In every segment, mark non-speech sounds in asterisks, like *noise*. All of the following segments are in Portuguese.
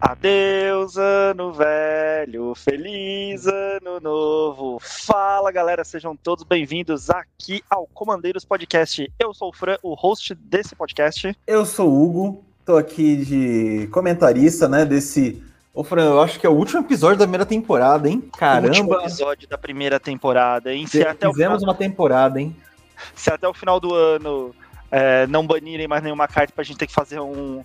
Adeus, ano velho, feliz ano novo. Fala galera, sejam todos bem-vindos aqui ao Comandeiros Podcast. Eu sou o Fran, o host desse podcast. Eu sou o Hugo, tô aqui de comentarista, né, desse Ô, Fran, eu acho que é o último episódio da primeira temporada, hein? Caramba! O último episódio da primeira temporada, hein? Se Fizemos final... uma temporada, hein? Se até o final do ano é, não banirem mais nenhuma carta pra gente ter que fazer um,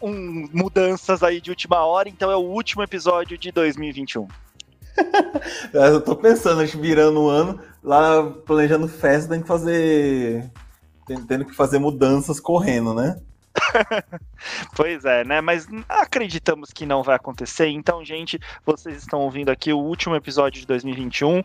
um, mudanças aí de última hora, então é o último episódio de 2021. *laughs* eu tô pensando, a gente virando o ano, lá planejando festa, tem que fazer. tendo que fazer mudanças correndo, né? *laughs* pois é, né? Mas acreditamos que não vai acontecer. Então, gente, vocês estão ouvindo aqui o último episódio de 2021.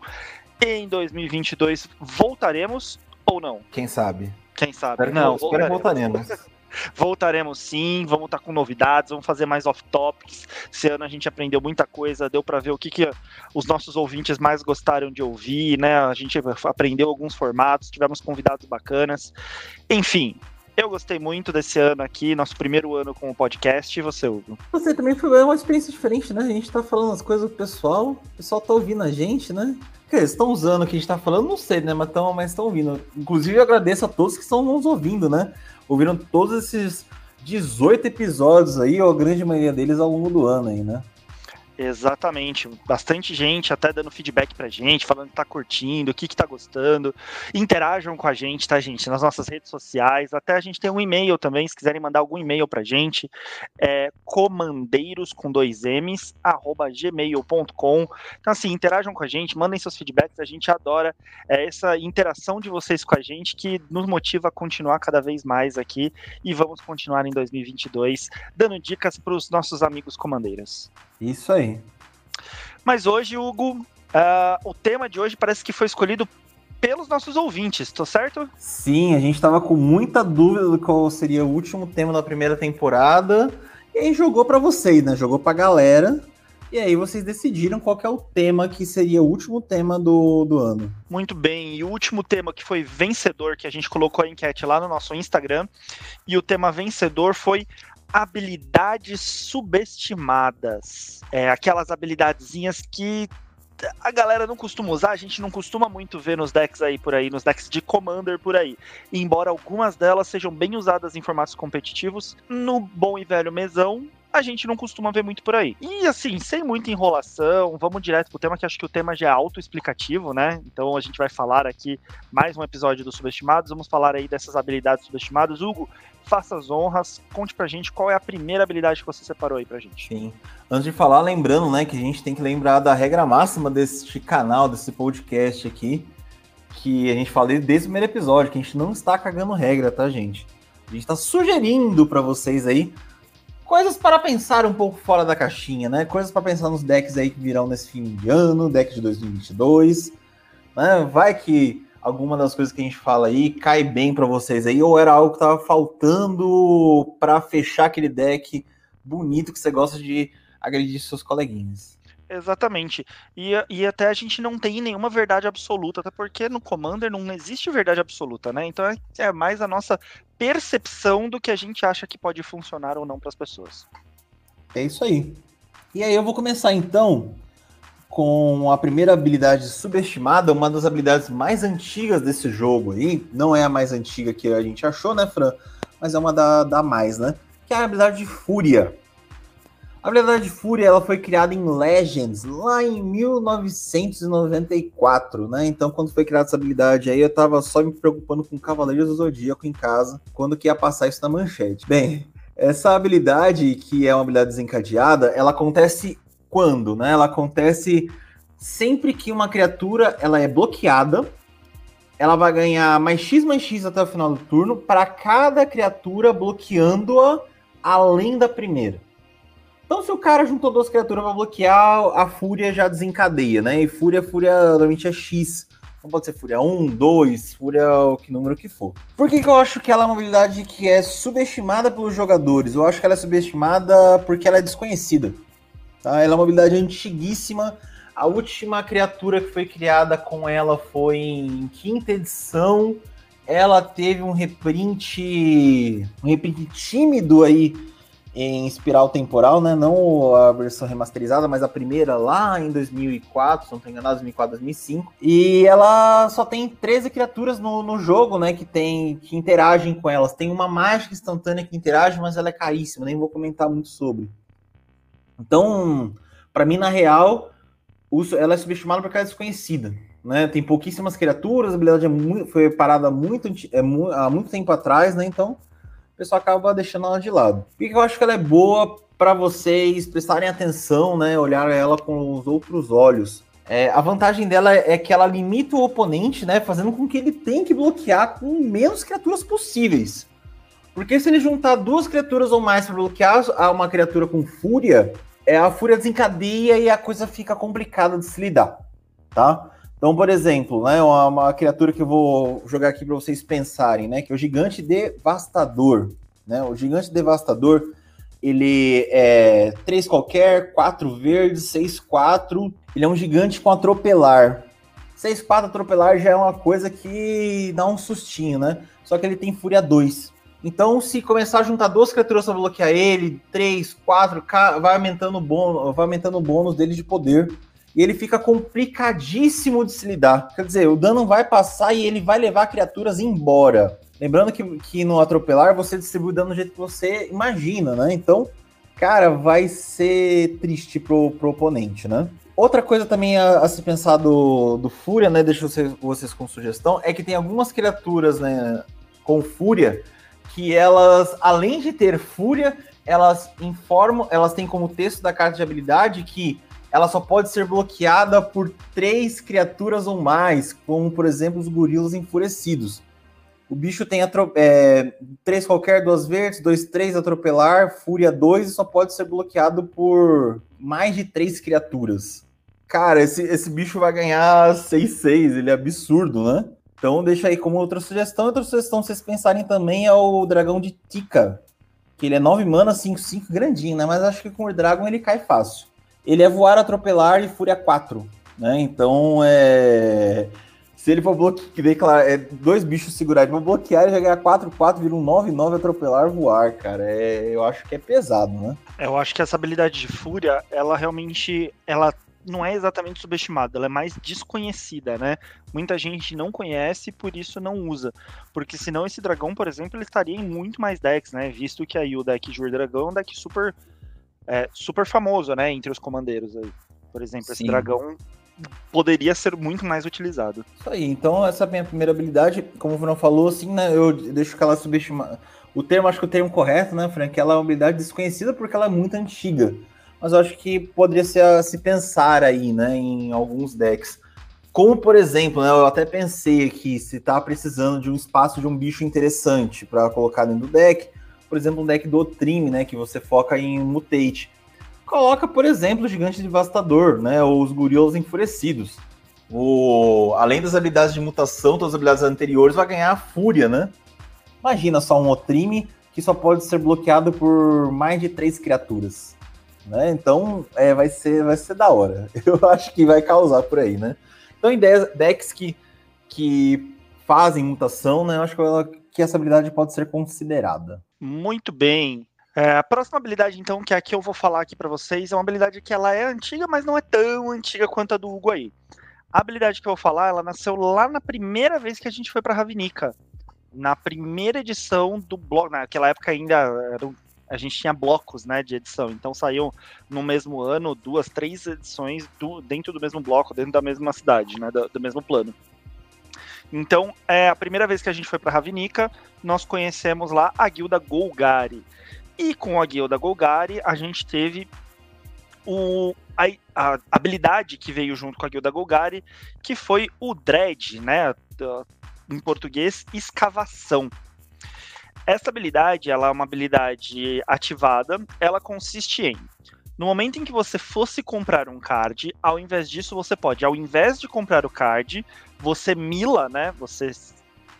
Em 2022 voltaremos ou não? Quem sabe? Quem sabe? Espero não, que, espero voltaremos. *laughs* Voltaremos sim, vamos estar com novidades, vamos fazer mais off-topics. Esse ano a gente aprendeu muita coisa, deu para ver o que, que os nossos ouvintes mais gostaram de ouvir, né? A gente aprendeu alguns formatos, tivemos convidados bacanas. Enfim, eu gostei muito desse ano aqui, nosso primeiro ano com o podcast. E você, Hugo? Você também foi uma experiência diferente, né? A gente tá falando as coisas do pessoal, o pessoal tá ouvindo a gente, né? Eles estão usando o que a gente tá falando, não sei, né? Mas estão mas ouvindo. Inclusive, eu agradeço a todos que estão nos ouvindo, né? Ouviram todos esses 18 episódios aí, ou a grande maioria deles ao longo do ano aí, né? Exatamente. Bastante gente até dando feedback pra gente, falando que tá curtindo, o que que tá gostando. Interajam com a gente, tá, gente? Nas nossas redes sociais. Até a gente tem um e-mail também, se quiserem mandar algum e-mail pra gente. É comandeiros com dois M's, arroba gmail.com. Então, assim, interajam com a gente, mandem seus feedbacks. A gente adora é, essa interação de vocês com a gente que nos motiva a continuar cada vez mais aqui. E vamos continuar em 2022 dando dicas para os nossos amigos comandeiros. Isso aí. Mas hoje, Hugo, uh, o tema de hoje parece que foi escolhido pelos nossos ouvintes, tô certo? Sim, a gente tava com muita dúvida do qual seria o último tema da primeira temporada. E aí jogou para vocês, né? Jogou pra galera. E aí vocês decidiram qual é o tema que seria o último tema do, do ano. Muito bem, e o último tema que foi vencedor, que a gente colocou a enquete lá no nosso Instagram, e o tema vencedor foi habilidades subestimadas. É, aquelas habilidadezinhas que a galera não costuma usar, a gente não costuma muito ver nos decks aí por aí, nos decks de Commander por aí. embora algumas delas sejam bem usadas em formatos competitivos, no bom e velho mesão, a gente não costuma ver muito por aí. E assim, sem muita enrolação, vamos direto pro tema, que acho que o tema já é autoexplicativo, né? Então a gente vai falar aqui mais um episódio dos subestimados, vamos falar aí dessas habilidades subestimadas. Hugo, faça as honras, conte pra gente qual é a primeira habilidade que você separou aí pra gente. Sim. Antes de falar, lembrando, né, que a gente tem que lembrar da regra máxima deste canal, desse podcast aqui, que a gente falou desde o primeiro episódio, que a gente não está cagando regra, tá, gente? A gente está sugerindo para vocês aí coisas para pensar um pouco fora da caixinha, né? Coisas para pensar nos decks aí que virão nesse fim de ano, deck de 2022. Né? Vai que alguma das coisas que a gente fala aí cai bem para vocês aí, ou era algo que tava faltando para fechar aquele deck bonito que você gosta de agredir seus coleguinhas. Exatamente. E, e até a gente não tem nenhuma verdade absoluta, até porque no Commander não existe verdade absoluta, né? Então é, é mais a nossa percepção do que a gente acha que pode funcionar ou não para as pessoas. É isso aí. E aí eu vou começar então com a primeira habilidade subestimada, uma das habilidades mais antigas desse jogo aí. Não é a mais antiga que a gente achou, né, Fran? Mas é uma da, da mais, né? Que é a habilidade de Fúria. A habilidade de Fúria ela foi criada em Legends lá em 1994, né? Então, quando foi criada essa habilidade aí, eu tava só me preocupando com Cavaleiros do Zodíaco em casa, quando que ia passar isso na manchete. Bem, essa habilidade, que é uma habilidade desencadeada, ela acontece quando, né? Ela acontece sempre que uma criatura ela é bloqueada, ela vai ganhar mais X mais X até o final do turno para cada criatura bloqueando-a além da primeira. Então, se o cara juntou duas criaturas para bloquear, a Fúria já desencadeia, né? E Fúria, Fúria normalmente é X. Não pode ser Fúria 1, 2, Fúria o que número que for. Por que, que eu acho que ela é uma habilidade que é subestimada pelos jogadores? Eu acho que ela é subestimada porque ela é desconhecida. Tá? Ela é uma habilidade antiguíssima. A última criatura que foi criada com ela foi em quinta edição. Ela teve um reprint, um reprint tímido aí em espiral temporal, né? Não a versão remasterizada, mas a primeira lá em 2004, se não estou enganado, 2004, 2005. E ela só tem 13 criaturas no, no jogo, né? Que tem que interagem com elas. Tem uma mágica instantânea que interage, mas ela é caríssima, nem vou comentar muito sobre. Então, para mim, na real, ela é subestimada porque ela é desconhecida. Né? Tem pouquíssimas criaturas, a habilidade é muito, foi parada muito, é, há muito tempo atrás, né? Então pessoal acaba deixando ela de lado. Por que eu acho que ela é boa para vocês prestarem atenção, né? Olhar ela com os outros olhos. É, a vantagem dela é que ela limita o oponente, né? Fazendo com que ele tenha que bloquear com menos criaturas possíveis. Porque se ele juntar duas criaturas ou mais para bloquear uma criatura com fúria, é, a fúria desencadeia e a coisa fica complicada de se lidar, tá? Então, por exemplo, né, uma, uma criatura que eu vou jogar aqui para vocês pensarem, né, que é o Gigante Devastador. Né? O Gigante Devastador, ele é 3 qualquer, 4 verdes, 6, 4. Ele é um gigante com atropelar. 6, 4 atropelar já é uma coisa que dá um sustinho, né? Só que ele tem Fúria 2. Então, se começar a juntar duas criaturas para bloquear ele, 3, 4, vai aumentando o bônus, vai aumentando o bônus dele de poder e ele fica complicadíssimo de se lidar. Quer dizer, o dano vai passar e ele vai levar criaturas embora. Lembrando que, que no atropelar você distribui o dano do jeito que você imagina, né? Então, cara, vai ser triste pro, pro oponente, né? Outra coisa também a, a se pensar do, do Fúria, né? Deixa vocês, vocês com sugestão, é que tem algumas criaturas, né, com Fúria, que elas, além de ter Fúria, elas informam, elas têm como texto da carta de habilidade que ela só pode ser bloqueada por três criaturas ou mais, como por exemplo os gorilas enfurecidos. O bicho tem é, três qualquer, duas verdes, dois, três atropelar, fúria 2 e só pode ser bloqueado por mais de três criaturas. Cara, esse, esse bicho vai ganhar 6-6, ele é absurdo, né? Então deixa aí como outra sugestão. Outra sugestão, vocês pensarem também, é o dragão de Tika. Que ele é 9 mana, 5-5, grandinho, né? Mas acho que com o Dragon ele cai fácil ele é voar, atropelar e fúria 4, né? Então, é... se ele for bloquear, é, dois bichos segurados, vou bloquear e já ganhar 4, 4, vira um 9, 9, atropelar, voar, cara. É, eu acho que é pesado, né? Eu acho que essa habilidade de fúria, ela realmente, ela não é exatamente subestimada, ela é mais desconhecida, né? Muita gente não conhece, por isso não usa. Porque senão esse dragão, por exemplo, ele estaria em muito mais decks, né? Visto que aí o deck de Dragão é um deck super é, super famoso, né, entre os comandeiros aí. Por exemplo, Sim. esse dragão poderia ser muito mais utilizado. Isso aí, então essa é a minha primeira habilidade, como o Bruno falou, assim, né, eu deixo que ela subestima... O termo, acho que o termo correto, né, Frank, ela é uma habilidade desconhecida porque ela é muito antiga. Mas eu acho que poderia ser a se pensar aí, né, em alguns decks. Como, por exemplo, né, eu até pensei aqui, se tá precisando de um espaço de um bicho interessante para colocar dentro do deck, por exemplo, um deck do Trim, né, que você foca em Mutate. Coloca, por exemplo, o Gigante Devastador, né, ou os Gorilas Enfurecidos. O, além das habilidades de mutação, todas as habilidades anteriores, vai ganhar a Fúria, né? Imagina só um Otrime que só pode ser bloqueado por mais de três criaturas. Né? Então é, vai, ser, vai ser da hora. *laughs* Eu acho que vai causar por aí, né? Então, em decks que, que fazem mutação, né? Eu acho que, ela, que essa habilidade pode ser considerada. Muito bem. É, a próxima habilidade, então, que aqui eu vou falar aqui para vocês, é uma habilidade que ela é antiga, mas não é tão antiga quanto a do Hugo aí. A habilidade que eu vou falar, ela nasceu lá na primeira vez que a gente foi para Ravnica. Na primeira edição do bloco, naquela época ainda a gente tinha blocos, né, de edição. Então saíam no mesmo ano duas, três edições do, dentro do mesmo bloco, dentro da mesma cidade, né, do, do mesmo plano. Então, é a primeira vez que a gente foi para Ravnica, nós conhecemos lá a guilda Golgari. E com a guilda Golgari, a gente teve o, a, a, habilidade que veio junto com a guilda Golgari, que foi o Dread, né? Em português, escavação. Essa habilidade, ela é uma habilidade ativada, ela consiste em no momento em que você fosse comprar um card, ao invés disso, você pode, ao invés de comprar o card, você mila, né? Você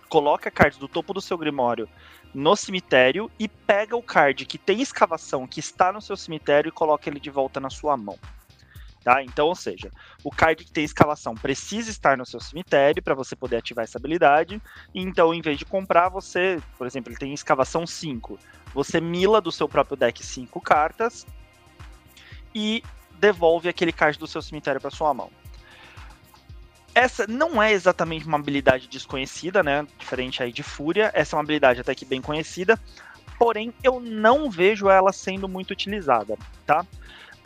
coloca a card do topo do seu grimório no cemitério e pega o card que tem escavação, que está no seu cemitério e coloca ele de volta na sua mão. Tá? Então, ou seja, o card que tem escavação precisa estar no seu cemitério para você poder ativar essa habilidade. Então, em vez de comprar, você, por exemplo, ele tem escavação 5. Você mila do seu próprio deck cinco cartas e devolve aquele card do seu cemitério para sua mão. Essa não é exatamente uma habilidade desconhecida, né? Diferente aí de Fúria. Essa é uma habilidade até que bem conhecida. Porém, eu não vejo ela sendo muito utilizada, tá?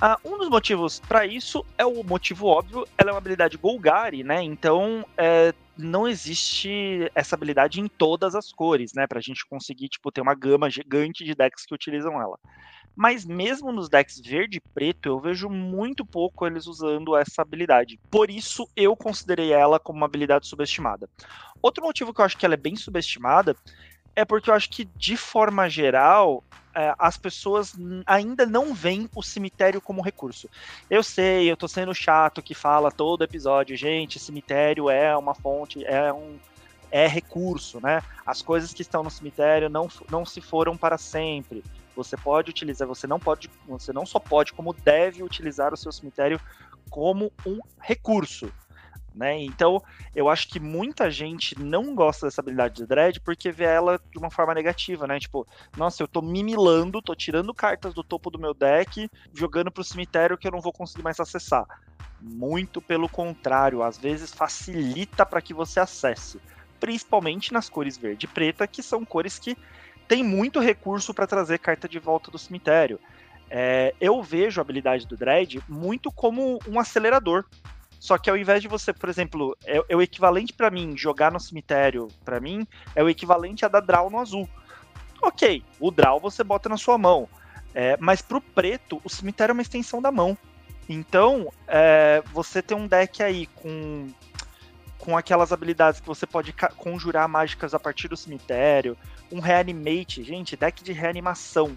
Uh, um dos motivos para isso é o motivo óbvio, ela é uma habilidade Golgari, né? Então é, não existe essa habilidade em todas as cores, né? Pra gente conseguir tipo, ter uma gama gigante de decks que utilizam ela. Mas mesmo nos decks verde e preto, eu vejo muito pouco eles usando essa habilidade. Por isso, eu considerei ela como uma habilidade subestimada. Outro motivo que eu acho que ela é bem subestimada é porque eu acho que, de forma geral, as pessoas ainda não veem o cemitério como recurso. Eu sei, eu tô sendo chato que fala todo episódio, gente, cemitério é uma fonte, é um é recurso, né? As coisas que estão no cemitério não, não se foram para sempre. Você pode utilizar, você não pode, você não só pode, como deve utilizar o seu cemitério como um recurso. Né? Então, eu acho que muita gente não gosta dessa habilidade de Dread porque vê ela de uma forma negativa, né? Tipo, nossa, eu tô mimilando, tô tirando cartas do topo do meu deck, jogando pro cemitério que eu não vou conseguir mais acessar. Muito pelo contrário, às vezes facilita para que você acesse, principalmente nas cores verde e preta, que são cores que tem muito recurso para trazer carta de volta do cemitério. É, eu vejo a habilidade do Dread muito como um acelerador. Só que ao invés de você, por exemplo, é, é o equivalente para mim jogar no cemitério, para mim, é o equivalente a dar draw no azul. Ok, o draw você bota na sua mão. É, mas pro preto, o cemitério é uma extensão da mão. Então, é, você tem um deck aí com com aquelas habilidades que você pode conjurar mágicas a partir do cemitério, um reanimate, gente, deck de reanimação,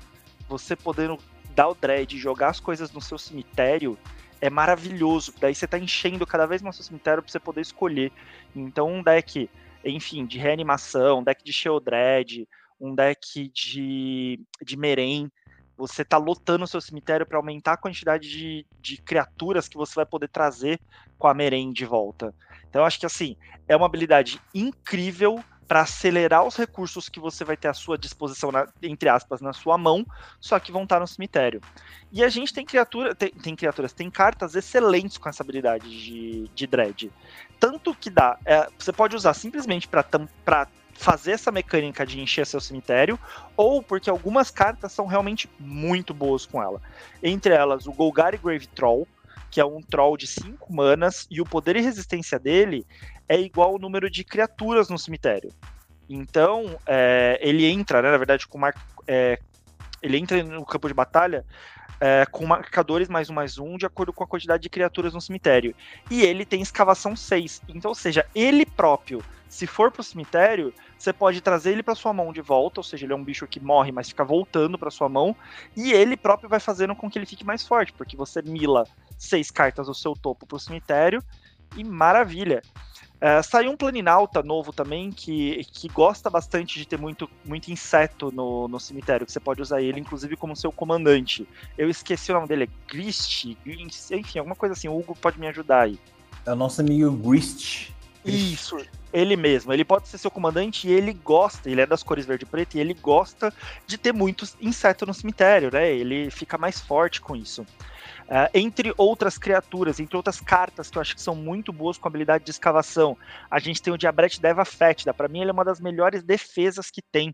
você podendo dar o dread jogar as coisas no seu cemitério é maravilhoso. Daí você tá enchendo cada vez mais o seu cemitério para você poder escolher. Então um deck, enfim, de reanimação, um deck de Sheldred, um deck de, de Meren, você tá lotando o seu cemitério para aumentar a quantidade de, de criaturas que você vai poder trazer com a Meren de volta. Então, eu acho que assim, é uma habilidade incrível para acelerar os recursos que você vai ter à sua disposição, na, entre aspas, na sua mão, só que vão estar no cemitério. E a gente tem criatura, tem, tem criaturas, tem cartas excelentes com essa habilidade de, de dread. Tanto que dá, é, você pode usar simplesmente para fazer essa mecânica de encher seu cemitério, ou porque algumas cartas são realmente muito boas com ela. Entre elas, o Golgari Grave Troll, que é um troll de 5 manas, e o poder e resistência dele é igual ao número de criaturas no cemitério. Então, é, ele entra, né, na verdade, com mar... É, ele entra no campo de batalha é, com marcadores mais um mais um, de acordo com a quantidade de criaturas no cemitério. E ele tem escavação 6. Então, ou seja, ele próprio, se for pro cemitério, você pode trazer ele para sua mão de volta, ou seja, ele é um bicho que morre, mas fica voltando para sua mão, e ele próprio vai fazendo com que ele fique mais forte, porque você mila seis cartas do seu topo pro cemitério, e maravilha. Uh, saiu um Planinauta novo também, que, que gosta bastante de ter muito, muito inseto no, no cemitério, que você pode usar ele, inclusive, como seu comandante. Eu esqueci o nome dele, é Grist, enfim, alguma coisa assim, o Hugo pode me ajudar aí. É o nosso amigo Grist. Isso, ele mesmo. Ele pode ser seu comandante e ele gosta, ele é das cores verde e preto, e ele gosta de ter muitos insetos no cemitério, né? Ele fica mais forte com isso. Uh, entre outras criaturas, entre outras cartas que eu acho que são muito boas com habilidade de escavação, a gente tem o Diabrete Deva Fétida. Para mim, ele é uma das melhores defesas que tem.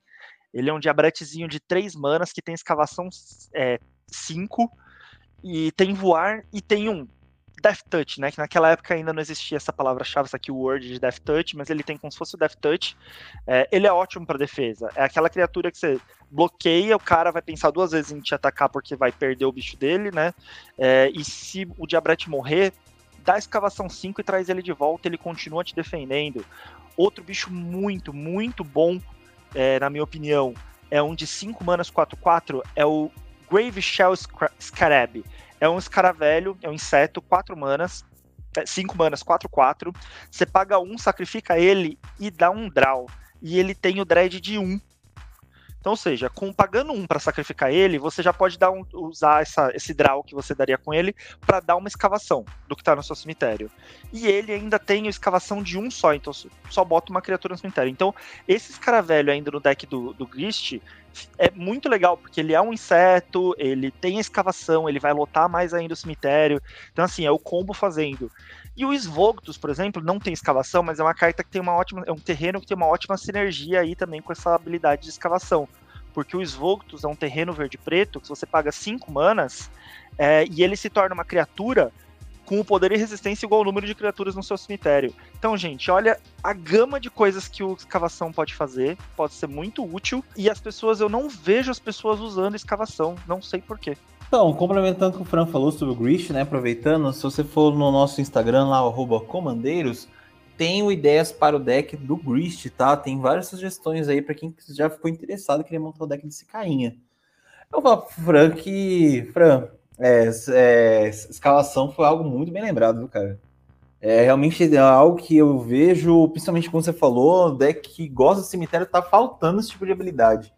Ele é um diabretezinho de 3 manas que tem escavação 5 é, e tem voar e tem um Death Touch, né? Que naquela época ainda não existia essa palavra-chave, essa keyword de Death Touch, mas ele tem como se fosse o Death Touch. É, ele é ótimo para defesa. É aquela criatura que você bloqueia, o cara vai pensar duas vezes em te atacar porque vai perder o bicho dele, né? É, e se o Diabrete morrer, dá escavação 5 e traz ele de volta, ele continua te defendendo. Outro bicho muito, muito bom, é, na minha opinião, é um de 5 manas 4-4, é o Grave Shell Scarab. É um escaravelho, é um inseto, 4 manas, 5 é, manas, 4, 4. Você paga um, sacrifica ele e dá um draw. E ele tem o dread de 1. Um. Então, ou seja, com pagando um para sacrificar ele, você já pode dar um, usar essa, esse draw que você daria com ele para dar uma escavação do que está no seu cemitério. E ele ainda tem a escavação de um só, então só bota uma criatura no cemitério. Então, esse escaravelho ainda no deck do, do Grist, é muito legal, porque ele é um inseto, ele tem escavação, ele vai lotar mais ainda o cemitério. Então, assim, é o combo fazendo. E o Svogtos, por exemplo, não tem escavação, mas é uma carta que tem uma ótima. É um terreno que tem uma ótima sinergia aí também com essa habilidade de escavação. Porque o Svogtos é um terreno verde-preto que você paga 5 manas é, e ele se torna uma criatura com o poder e resistência igual ao número de criaturas no seu cemitério. Então, gente, olha a gama de coisas que o escavação pode fazer, pode ser muito útil, e as pessoas, eu não vejo as pessoas usando escavação, não sei porquê. Então, complementando o que o Fran falou sobre o Grish, né, aproveitando, se você for no nosso Instagram lá, comandeiros, tenho ideias para o deck do Grist, tá? Tem várias sugestões aí para quem já ficou interessado em querer montar o deck desse cainha. Eu vou pro Fran que, Fran, é, é, escalação foi algo muito bem lembrado, viu, cara? É realmente é algo que eu vejo, principalmente como você falou, deck que gosta do cemitério tá faltando esse tipo de habilidade.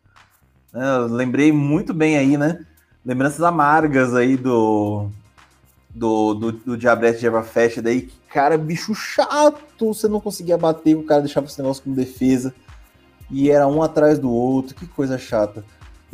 É, lembrei muito bem aí, né? Lembranças amargas aí do do, do, do Diabrete de Everfest daí, que, cara, bicho chato, você não conseguia bater, o cara deixava esse negócio com defesa, e era um atrás do outro, que coisa chata.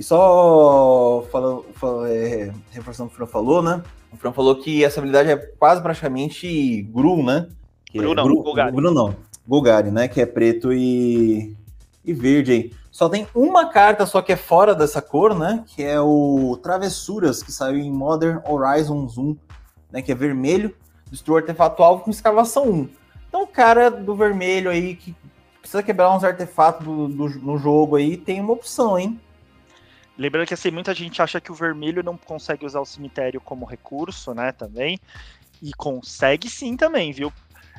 E só falando, falando é, reforçando o que o Fran falou, né? O Fran falou que essa habilidade é quase praticamente Gru, né? Que Gru é, não, Gru, Golgari. Gru não, Golgari, né? Que é preto e, e verde aí. Só tem uma carta só que é fora dessa cor, né? Que é o Travessuras, que saiu em Modern Horizons 1, né? Que é vermelho, destrua artefato alvo com escavação 1. Então o cara do vermelho aí que precisa quebrar uns artefatos do, do, no jogo aí tem uma opção, hein? Lembrando que assim, muita gente acha que o vermelho não consegue usar o cemitério como recurso, né? Também. E consegue sim também, viu?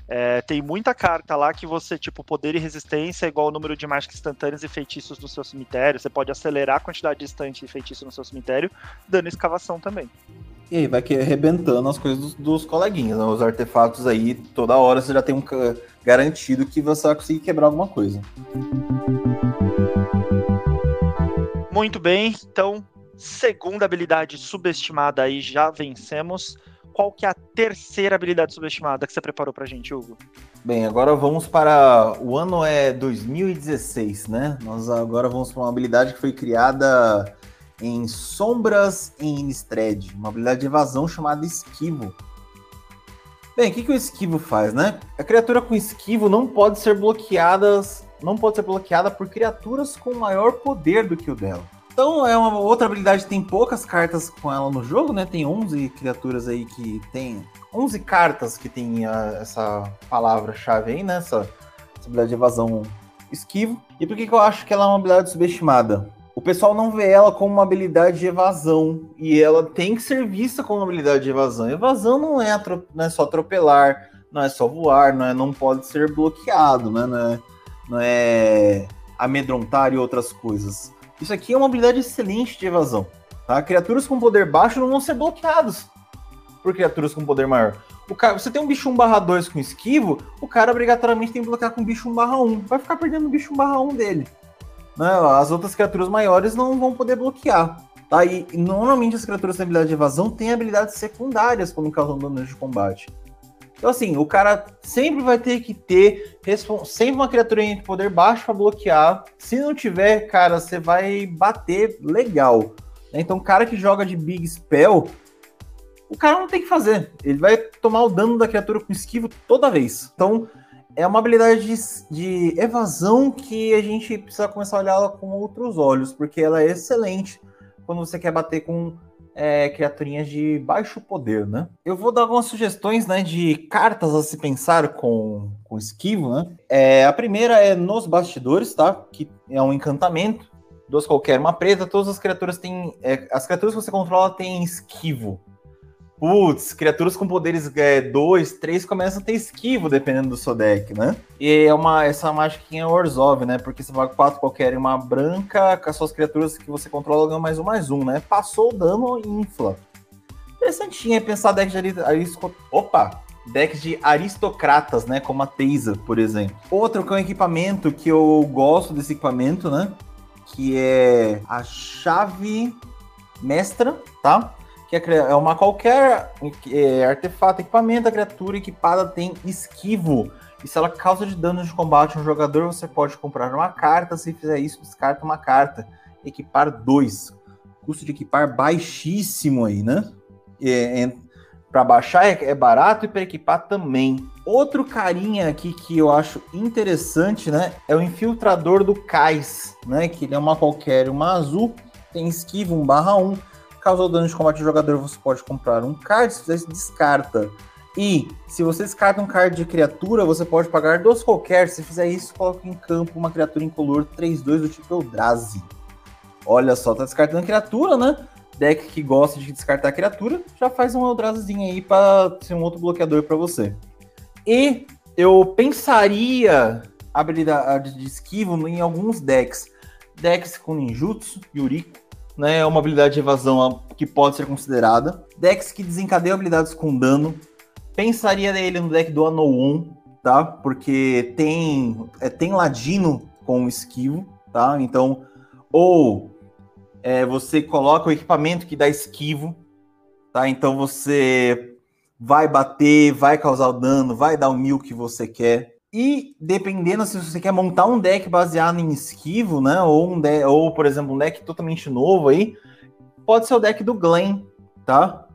É, tem muita carta lá que você, tipo, poder e resistência é igual ao número de mágicas instantâneas e feitiços no seu cemitério. Você pode acelerar a quantidade de instante e feitiço no seu cemitério, dando escavação também. E aí vai que arrebentando as coisas dos, dos coleguinhas, né? os artefatos aí, toda hora você já tem um garantido que você vai conseguir quebrar alguma coisa. Muito bem, então, segunda habilidade subestimada aí, já vencemos. Qual que é a terceira habilidade subestimada que você preparou pra gente, Hugo? Bem, agora vamos para. O ano é 2016, né? Nós agora vamos para uma habilidade que foi criada em Sombras em Innistrad, uma habilidade de evasão chamada Esquivo. Bem, o que, que o esquivo faz, né? A criatura com esquivo não pode ser bloqueadas não pode ser bloqueada por criaturas com maior poder do que o dela. Então é uma outra habilidade tem poucas cartas com ela no jogo, né? Tem 11 criaturas aí que tem 11 cartas que tem a, essa palavra-chave aí, né? Essa, essa habilidade de evasão esquivo. E por que, que eu acho que ela é uma habilidade subestimada? O pessoal não vê ela como uma habilidade de evasão. E ela tem que ser vista como uma habilidade de evasão. Evasão não é, não é só atropelar, não é só voar, não, é, não pode ser bloqueado, né? Não é, não é amedrontar e outras coisas. Isso aqui é uma habilidade excelente de evasão. Tá? Criaturas com poder baixo não vão ser bloqueados por criaturas com poder maior. O cara, você tem um bicho 1 barra 2 com esquivo, o cara obrigatoriamente tem que bloquear com bicho 1 barra 1. Vai ficar perdendo o bicho 1 barra 1 dele. Né? As outras criaturas maiores não vão poder bloquear. Tá? E normalmente as criaturas com habilidade de evasão têm habilidades secundárias quando causam dano de combate. Então, assim, o cara sempre vai ter que ter sempre uma criatura de poder baixo para bloquear. Se não tiver, cara, você vai bater legal. Então, o cara que joga de Big Spell, o cara não tem que fazer. Ele vai tomar o dano da criatura com esquivo toda vez. Então, é uma habilidade de, de evasão que a gente precisa começar a olhar ela com outros olhos, porque ela é excelente quando você quer bater com é, criaturinhas de baixo poder, né? Eu vou dar algumas sugestões, né, de cartas a se pensar com, com esquivo, né? É, a primeira é nos bastidores, tá? Que é um encantamento. Duas qualquer, uma preta, todas as criaturas têm. É, as criaturas que você controla têm esquivo. Putz, criaturas com poderes 2, é, 3 começam a ter esquivo, dependendo do seu deck, né? E é uma, essa magiquinha Orzhov, né? Porque você vai 4 qualquer em uma branca, com as suas criaturas que você controla ganham mais um, mais um, né? Passou o dano e infla. Interessantinho é pensar deck de aristocratas. Opa! Decks de aristocratas, né? Como a Teisa, por exemplo. Outro que é um equipamento que eu gosto desse equipamento, né? Que é a chave mestra, tá? Que é, uma qualquer é, artefato, equipamento, a criatura equipada tem esquivo. E se ela causa de dano de combate a um jogador, você pode comprar uma carta. Se fizer isso, descarta uma carta. equipar dois. Custo de equipar baixíssimo aí, né? É, é, para baixar é, é barato e para equipar também. Outro carinha aqui que eu acho interessante, né? É o infiltrador do cais, né? Que ele é uma qualquer, uma azul, tem esquiva 1 barra 1. Causou dano de combate ao jogador, você pode comprar um card, se você descarta. E se você descarta um card de criatura, você pode pagar dois qualquer. Se fizer isso, coloca em campo uma criatura incolor 3-2 do tipo Eldrazi. Olha só, tá descartando criatura, né? Deck que gosta de descartar criatura, já faz um Eldrazizinho aí para ser um outro bloqueador para você. E eu pensaria habilidade de esquivo em alguns decks. Decks com ninjutsu, Yuriko, né? É uma habilidade de evasão que pode ser considerada. Decks que desencadeiam habilidades com dano. Pensaria nele no deck do Anoon, tá? Porque tem, é, tem ladino com esquivo, tá? Então, ou é, você coloca o equipamento que dá esquivo, tá? Então você vai bater, vai causar o dano, vai dar o mil que você quer. E dependendo se você quer montar um deck baseado em esquivo, né? Ou, um de... ou por exemplo, um deck totalmente novo aí, pode ser o deck do Glen, tá?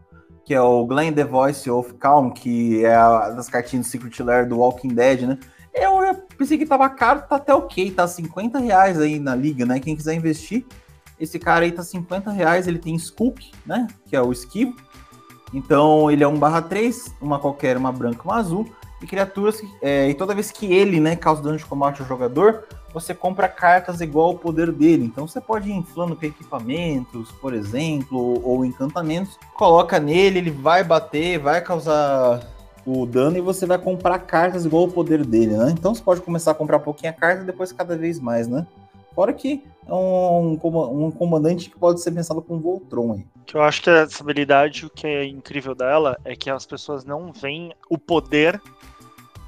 Que é o Glen The Voice of Calm, que é a das cartinhas do Secret Lair do Walking Dead, né? Eu, eu pensei que tava caro, tá até ok, tá 50 reais aí na liga, né? Quem quiser investir, esse cara aí tá 50 reais, ele tem Skook, né? Que é o esquivo então ele é 1 barra 3, uma qualquer, uma branca, uma azul, e criaturas. É, e toda vez que ele né, causa dano de combate ao jogador, você compra cartas igual ao poder dele. Então você pode ir inflando com equipamentos, por exemplo, ou, encantamentos. Coloca nele, ele vai bater, vai causar o dano e você vai comprar cartas igual ao poder dele, né? Então você pode começar a comprar pouquinha carta e depois cada vez mais, né? Fora que é um, um comandante que pode ser pensado com Voltron. Que eu acho que essa habilidade, o que é incrível dela, é que as pessoas não veem o poder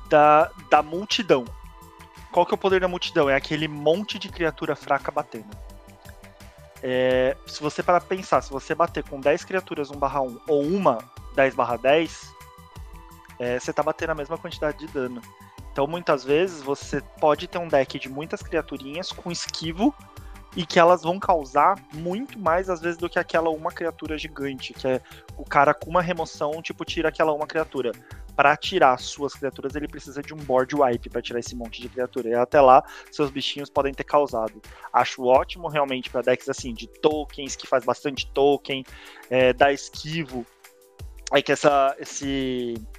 da, da multidão. Qual que é o poder da multidão? É aquele monte de criatura fraca batendo. É, se você para pensar, se você bater com 10 criaturas 1/1 ou uma 10/10, é, você tá batendo a mesma quantidade de dano. Então, muitas vezes, você pode ter um deck de muitas criaturinhas com esquivo e que elas vão causar muito mais, às vezes, do que aquela uma criatura gigante, que é o cara com uma remoção, tipo, tira aquela uma criatura. Para tirar suas criaturas, ele precisa de um board wipe para tirar esse monte de criatura. E até lá, seus bichinhos podem ter causado. Acho ótimo, realmente, para decks assim, de tokens, que faz bastante token, é, dá esquivo. Aí que essa, esse é,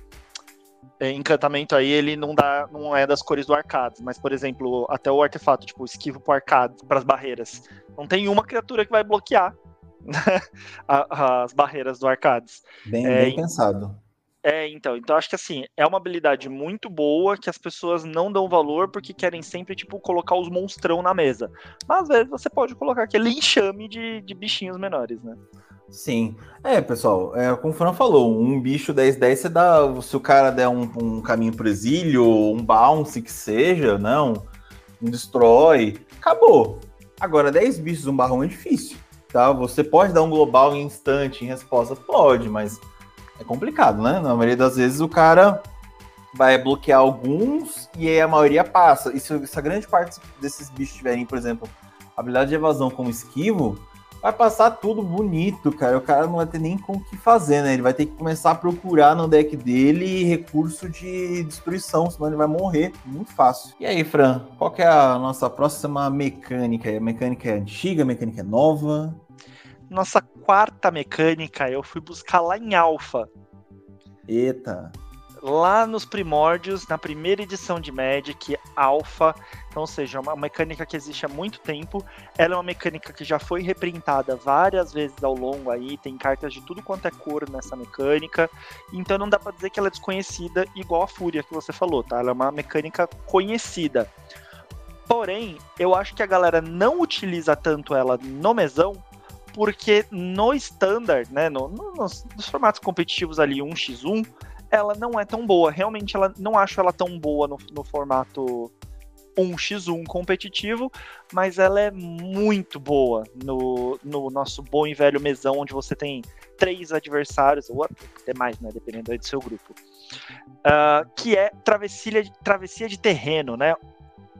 encantamento aí, ele não dá, não é das cores do Arcades, mas, por exemplo, até o artefato, tipo, esquivo pro Arcades, pras barreiras. Não tem uma criatura que vai bloquear *laughs* as barreiras do Arcades. Bem, é, bem pensado. É, então, então acho que assim, é uma habilidade muito boa que as pessoas não dão valor porque querem sempre, tipo, colocar os monstrão na mesa. Mas às vezes você pode colocar aquele enxame de, de bichinhos menores, né? Sim. É, pessoal, é, como o Fran falou, um bicho 10-10 você dá. Se o cara der um, um caminho pro exílio, um bounce que seja, não, um destrói, acabou. Agora, 10 bichos um barrão é difícil, tá? Você pode dar um global em instante, em resposta? Pode, mas é complicado, né? Na maioria das vezes o cara vai bloquear alguns e aí a maioria passa. E se, se a grande parte desses bichos tiverem, por exemplo, habilidade de evasão como esquivo, vai passar tudo bonito, cara. O cara não vai ter nem com o que fazer, né? Ele vai ter que começar a procurar no deck dele recurso de destruição, senão ele vai morrer muito fácil. E aí, Fran, qual que é a nossa próxima mecânica? A mecânica é antiga, a mecânica é nova? Nossa quarta mecânica eu fui buscar lá em Alpha. Eita lá nos primórdios, na primeira edição de Magic, Alpha, então, ou seja, uma mecânica que existe há muito tempo. Ela é uma mecânica que já foi reprintada várias vezes ao longo aí, tem cartas de tudo quanto é cor nessa mecânica. Então não dá para dizer que ela é desconhecida igual a Fúria que você falou, tá? Ela é uma mecânica conhecida. Porém, eu acho que a galera não utiliza tanto ela no mesão, porque no standard, né, no, no, nos, nos formatos competitivos ali 1x1, ela não é tão boa. Realmente, ela não acho ela tão boa no, no formato 1x1 competitivo, mas ela é muito boa no, no nosso bom e velho mesão, onde você tem três adversários, ou até mais, né, dependendo aí do seu grupo, uh, que é travessia, travessia de terreno, né,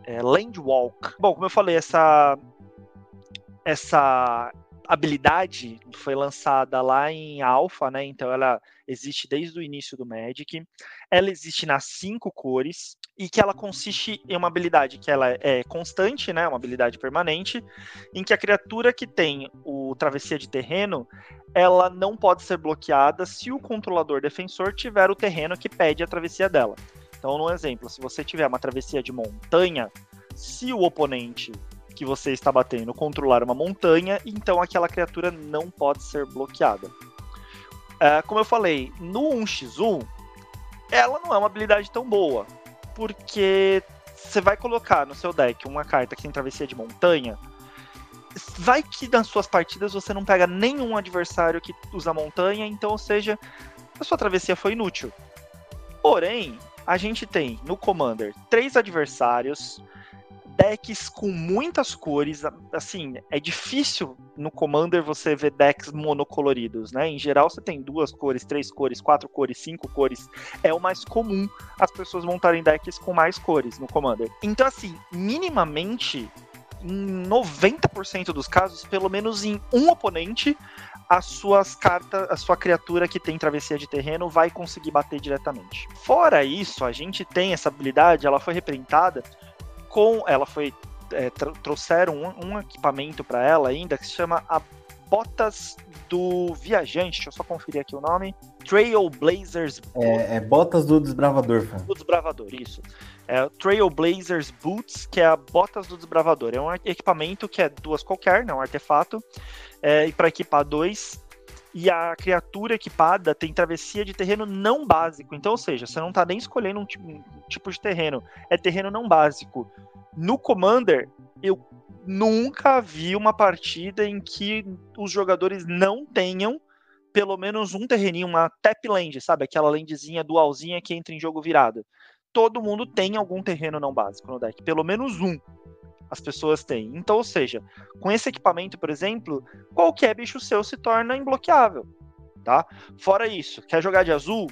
é, Land Walk. Bom, como eu falei, essa essa habilidade foi lançada lá em Alpha, né? Então ela existe desde o início do Magic. Ela existe nas cinco cores e que ela consiste em uma habilidade que ela é constante, né? Uma habilidade permanente, em que a criatura que tem o travessia de terreno, ela não pode ser bloqueada se o controlador defensor tiver o terreno que pede a travessia dela. Então, no exemplo, se você tiver uma travessia de montanha, se o oponente que você está batendo controlar uma montanha, então aquela criatura não pode ser bloqueada. Uh, como eu falei, no 1x1, ela não é uma habilidade tão boa, porque você vai colocar no seu deck uma carta que tem travessia de montanha, vai que nas suas partidas você não pega nenhum adversário que usa montanha, então, ou seja, a sua travessia foi inútil. Porém, a gente tem no Commander três adversários decks com muitas cores. Assim, é difícil no Commander você ver decks monocoloridos, né? Em geral, você tem duas cores, três cores, quatro cores, cinco cores. É o mais comum as pessoas montarem decks com mais cores no Commander. Então, assim, minimamente, em 90% dos casos, pelo menos em um oponente, as suas cartas, a sua criatura que tem travessia de terreno vai conseguir bater diretamente. Fora isso, a gente tem essa habilidade, ela foi representada com. Ela foi. É, trouxeram um, um equipamento para ela ainda que se chama a Botas do Viajante. Deixa eu só conferir aqui o nome. Trailblazers. É, é Botas do Desbravador, cara. Do Desbravador, isso. É Trailblazers Boots, que é a Botas do Desbravador. É um equipamento que é duas qualquer, não é um artefato. É, e para equipar dois, e a criatura equipada tem travessia de terreno não básico. Então, ou seja, você não está nem escolhendo um tipo, de terreno, é terreno não básico. No Commander, eu nunca vi uma partida em que os jogadores não tenham pelo menos um terreninho, uma tap land, sabe? Aquela landzinha dualzinha que entra em jogo virado. Todo mundo tem algum terreno não básico no deck, pelo menos um as pessoas têm. Então, ou seja, com esse equipamento, por exemplo, qualquer bicho seu se torna imbloqueável, tá? Fora isso, quer jogar de azul?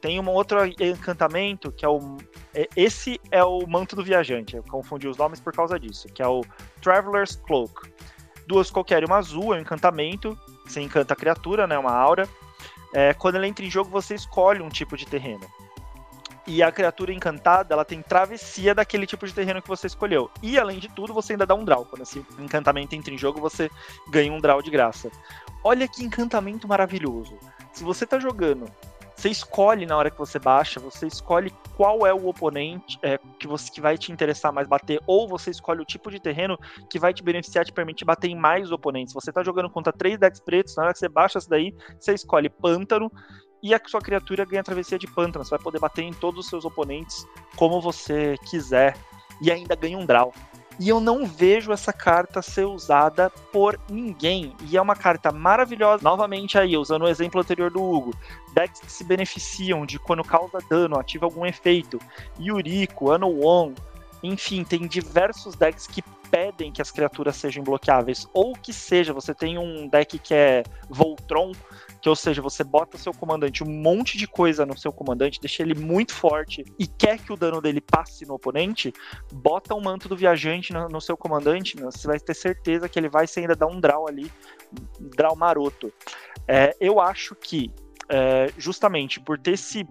Tem um outro encantamento que é o. É, esse é o manto do viajante. Eu confundi os nomes por causa disso, que é o Traveler's Cloak. Duas qualquer uma azul, é um encantamento. Você encanta a criatura, né? Uma aura. É, quando ela entra em jogo, você escolhe um tipo de terreno e a criatura encantada ela tem travessia daquele tipo de terreno que você escolheu. E além de tudo, você ainda dá um draw. Quando esse encantamento entra em jogo, você ganha um draw de graça. Olha que encantamento maravilhoso. Se você tá jogando, você escolhe na hora que você baixa, você escolhe qual é o oponente é, que, você, que vai te interessar mais bater, ou você escolhe o tipo de terreno que vai te beneficiar, te permitir bater em mais oponentes. Você tá jogando contra três decks pretos, na hora que você baixa isso daí, você escolhe pântano, e a sua criatura ganha travessia de pântano. Você vai poder bater em todos os seus oponentes como você quiser e ainda ganha um draw. E eu não vejo essa carta ser usada por ninguém. E é uma carta maravilhosa. Novamente aí, usando o exemplo anterior do Hugo. Decks que se beneficiam de quando causa dano, ativa algum efeito. Yuriko, Anowon. Enfim, tem diversos decks que pedem que as criaturas sejam bloqueáveis. Ou que seja, você tem um deck que é Voltron, que ou seja, você bota seu comandante um monte de coisa no seu comandante, deixa ele muito forte e quer que o dano dele passe no oponente, bota um manto do viajante no, no seu comandante, você vai ter certeza que ele vai ainda dar um draw ali, um draw maroto. É, eu acho que é, justamente por ter esse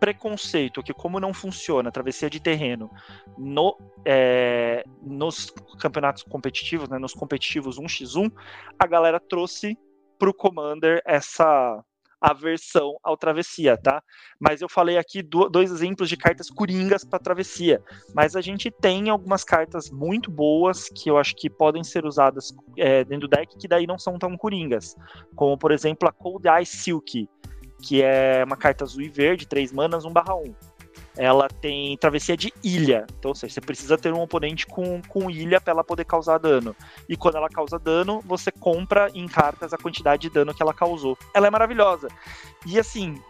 preconceito que como não funciona a travessia de terreno no, é, nos campeonatos competitivos, né, nos competitivos 1x1, a galera trouxe para o Commander essa aversão ao travessia, tá? Mas eu falei aqui do, dois exemplos de cartas coringas para travessia, mas a gente tem algumas cartas muito boas que eu acho que podem ser usadas é, dentro do deck que daí não são tão coringas, como por exemplo a Cold Ice Silk, que é uma carta azul e verde, 3 manas, 1/1 ela tem travessia de ilha. Então, ou seja, você precisa ter um oponente com, com ilha para ela poder causar dano. E quando ela causa dano, você compra em cartas a quantidade de dano que ela causou. Ela é maravilhosa. E assim,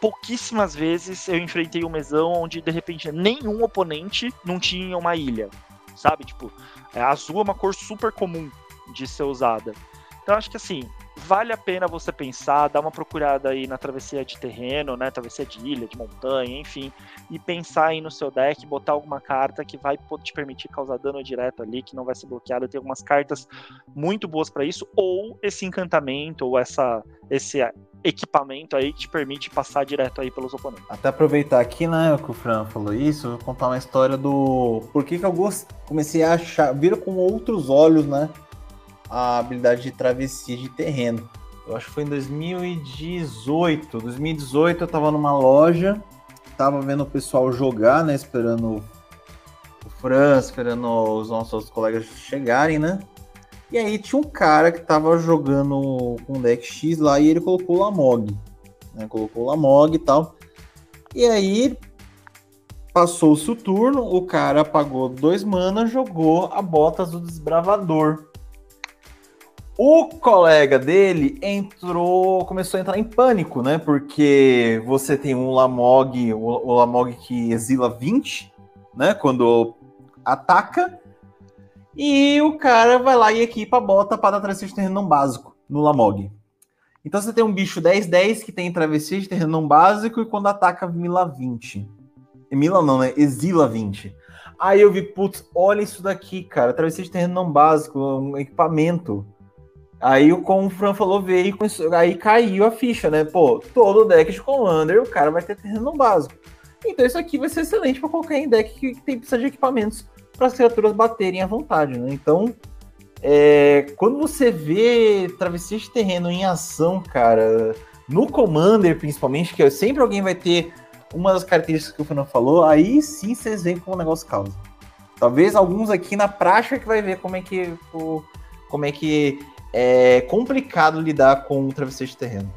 pouquíssimas vezes eu enfrentei um mesão onde de repente nenhum oponente não tinha uma ilha. Sabe? Tipo, a azul é uma cor super comum de ser usada. Então acho que assim, vale a pena você pensar, dar uma procurada aí na travessia de terreno, né? Travessia de ilha, de montanha, enfim, e pensar aí no seu deck, botar alguma carta que vai te permitir causar dano direto ali, que não vai ser bloqueado. Tem algumas cartas muito boas para isso, ou esse encantamento, ou essa, esse equipamento aí que te permite passar direto aí pelos oponentes. Até aproveitar aqui, né, que o Fran falou isso, vou contar uma história do por que, que eu comecei a achar, vira com outros olhos, né, a habilidade de travessia de terreno. Eu acho que foi em 2018. 2018 eu tava numa loja, tava vendo o pessoal jogar, né? Esperando o Fran, esperando os nossos colegas chegarem, né? E aí tinha um cara que tava jogando com o deck X lá e ele colocou o Lamog. Né? Colocou o Lamog e tal. E aí passou-se o turno, o cara pagou dois mana, jogou a Botas do Desbravador. O colega dele entrou, começou a entrar em pânico, né? Porque você tem um Lamog, o, Lamog que exila 20, né? Quando ataca. E o cara vai lá e equipa a bota para travessia de terreno não básico no Lamog. Então você tem um bicho 10-10 que tem travessia de terreno não básico e quando ataca mila 20. Mila não, né? Exila 20. Aí eu vi, putz, olha isso daqui, cara. Travessia de terreno não básico, um equipamento. Aí, como o Fran falou, veio aí caiu a ficha, né? Pô, todo deck de Commander, o cara vai ter terreno básico. Então isso aqui vai ser excelente para qualquer deck que tem precisa de equipamentos para as criaturas baterem à vontade, né? Então, é, quando você vê travessia de terreno em ação, cara, no Commander principalmente, que sempre alguém vai ter uma das características que o Fernando falou, aí sim vocês veem como o negócio causa. Talvez alguns aqui na prática que vai ver como é que como é que é complicado lidar com o travesseiro de terreno.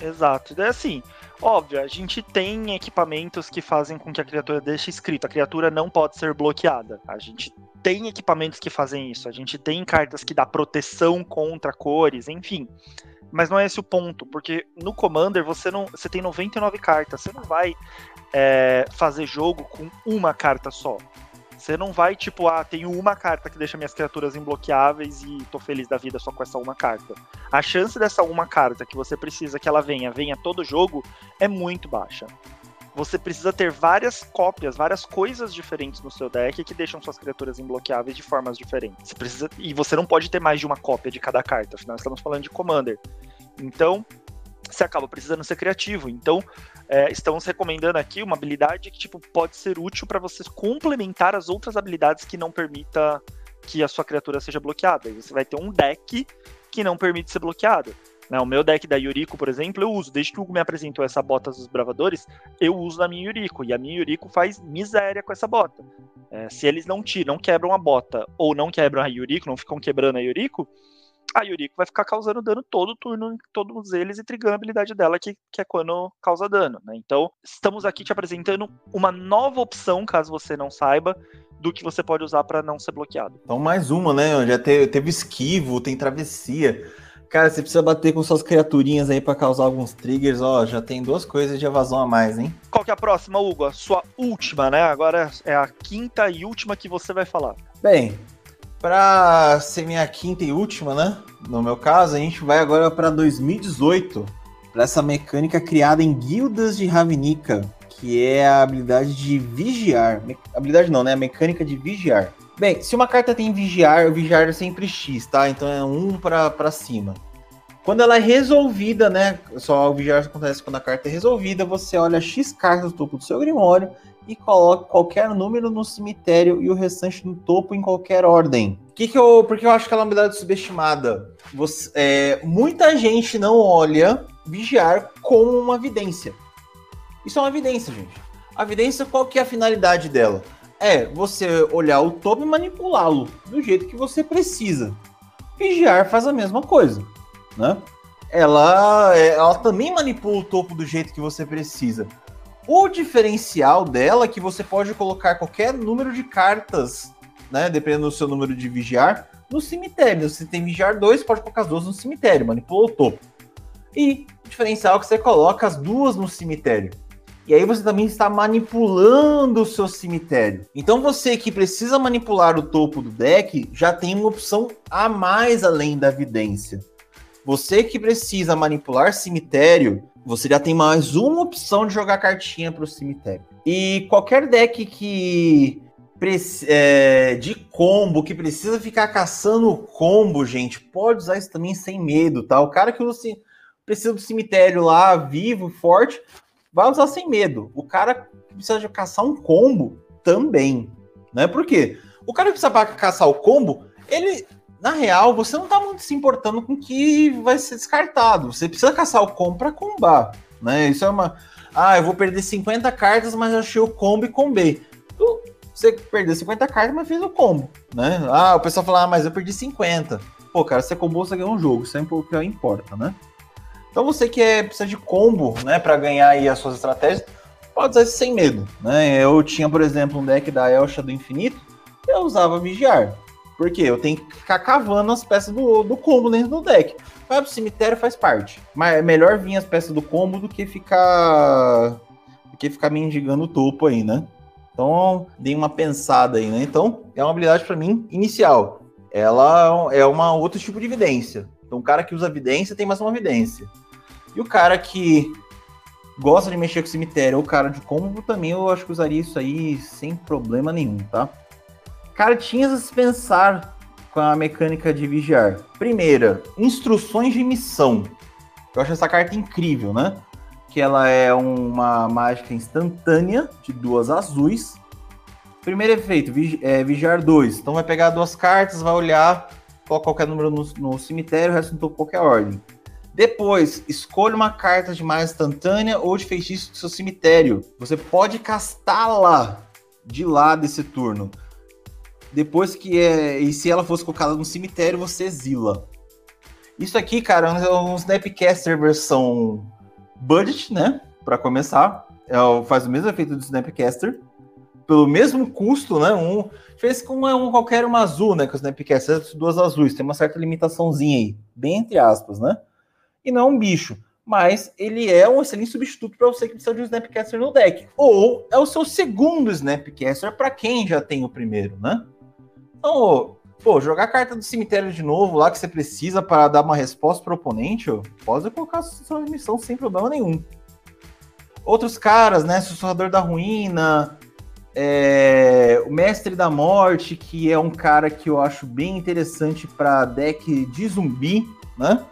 Exato. É assim, óbvio, a gente tem equipamentos que fazem com que a criatura deixe escrito. A criatura não pode ser bloqueada. A gente tem equipamentos que fazem isso. A gente tem cartas que dá proteção contra cores, enfim. Mas não é esse o ponto, porque no Commander você não, você tem 99 cartas. Você não vai é, fazer jogo com uma carta só. Você não vai, tipo, ah, tenho uma carta que deixa minhas criaturas imbloqueáveis e tô feliz da vida só com essa uma carta. A chance dessa uma carta que você precisa que ela venha, venha todo jogo, é muito baixa. Você precisa ter várias cópias, várias coisas diferentes no seu deck que deixam suas criaturas imbloqueáveis de formas diferentes. Você precisa, e você não pode ter mais de uma cópia de cada carta, afinal estamos falando de Commander. Então, você acaba precisando ser criativo. Então, é, estamos recomendando aqui uma habilidade que tipo, pode ser útil para você complementar as outras habilidades que não permita que a sua criatura seja bloqueada. E você vai ter um deck que não permite ser bloqueado. Né, o meu deck da Yuriko, por exemplo, eu uso. Desde que o Hugo me apresentou essa bota dos bravadores, eu uso na minha Yuriko. E a minha Yuriko faz miséria com essa bota. É, se eles não tiram, quebram a bota, ou não quebram a Yuriko, não ficam quebrando a Yuriko, a Yuriko vai ficar causando dano todo turno em todos eles e trigando a habilidade dela, que, que é quando causa dano. Né? Então, estamos aqui te apresentando uma nova opção, caso você não saiba, do que você pode usar para não ser bloqueado. Então, mais uma, né? Já teve, teve esquivo, tem travessia. Cara, você precisa bater com suas criaturinhas aí para causar alguns triggers, ó, já tem duas coisas de evasão a mais, hein? Qual que é a próxima, Hugo? A sua última, né? Agora é a quinta e última que você vai falar. Bem, para ser minha quinta e última, né? No meu caso, a gente vai agora para 2018, para essa mecânica criada em Guildas de Ravnica, que é a habilidade de vigiar. Me... Habilidade não, né? A mecânica de vigiar. Bem, se uma carta tem vigiar, o vigiar é sempre X, tá? Então é um para cima. Quando ela é resolvida, né? Só o vigiar acontece quando a carta é resolvida, você olha X cartas do topo do seu grimório e coloque qualquer número no cemitério e o restante no topo em qualquer ordem. Que que eu, porque eu acho que ela é uma habilidade subestimada. Você, é, muita gente não olha vigiar como uma evidência. Isso é uma evidência, gente. A evidência, qual que é a finalidade dela? É você olhar o topo e manipulá-lo do jeito que você precisa. Vigiar faz a mesma coisa, né? Ela, é, ela também manipula o topo do jeito que você precisa. O diferencial dela é que você pode colocar qualquer número de cartas, né? Dependendo do seu número de vigiar, no cemitério. Se tem vigiar 2, pode colocar as duas no cemitério, manipula o topo. E o diferencial é que você coloca as duas no cemitério. E aí você também está manipulando o seu cemitério. Então você que precisa manipular o topo do deck já tem uma opção a mais além da evidência. Você que precisa manipular cemitério, você já tem mais uma opção de jogar cartinha para o cemitério. E qualquer deck que é, de combo, que precisa ficar caçando combo, gente, pode usar isso também sem medo, tá? O cara que usa, precisa do cemitério lá, vivo, forte, vai usar sem medo. O cara que precisa de caçar um combo também, né? Por quê? O cara que precisa caçar o combo, ele na real, você não tá muito se importando com o que vai ser descartado. Você precisa caçar o combo para combar, né? Isso é uma. Ah, eu vou perder 50 cartas, mas achei o combo e combei. Tu, você perdeu 50 cartas, mas fez o combo, né? Ah, o pessoal fala, ah, mas eu perdi 50. Pô, cara, você combou, você ganhou um jogo, isso é o que importa, né? Então você que é, precisa de combo, né, para ganhar aí as suas estratégias, pode usar isso sem medo, né? Eu tinha, por exemplo, um deck da Elcha do Infinito, eu usava Vigiar. Porque eu tenho que ficar cavando as peças do, do combo dentro do deck. Vai pro cemitério faz parte. Mas é melhor vir as peças do combo do que ficar. do que ficar mendigando o topo aí, né? Então, dei uma pensada aí, né? Então, é uma habilidade para mim inicial. Ela é uma outro tipo de evidência. Então, o cara que usa evidência tem mais uma evidência. E o cara que gosta de mexer com o cemitério ou o cara de combo também, eu acho que usaria isso aí sem problema nenhum, tá? Cartinhas a pensar com a mecânica de vigiar. Primeira, instruções de missão. Eu acho essa carta incrível, né? Que ela é uma mágica instantânea de duas azuis. Primeiro efeito, é, vigiar dois. Então vai pegar duas cartas, vai olhar, coloca qualquer número no, no cemitério, o resto não qualquer ordem. Depois, escolha uma carta de mais instantânea ou de feitiço do seu cemitério. Você pode castá-la de lá desse turno. Depois que é. E se ela fosse colocada no cemitério, você exila. Isso aqui, cara, é um Snapcaster versão budget, né? Para começar. É, faz o mesmo efeito do Snapcaster. Pelo mesmo custo, né? Um, fez com um, qualquer uma azul, né? Com o Snapcaster, duas azuis. Tem uma certa limitaçãozinha aí. Bem entre aspas, né? E não é um bicho. Mas ele é um excelente substituto para você que precisa de um Snapcaster no deck. Ou é o seu segundo Snapcaster para quem já tem o primeiro, né? Então, pô, jogar carta do cemitério de novo lá que você precisa para dar uma resposta pro oponente, ó, pode colocar sua missão sem problema nenhum. Outros caras, né? Sussurrador da Ruína, é, o Mestre da Morte, que é um cara que eu acho bem interessante para deck de zumbi, né?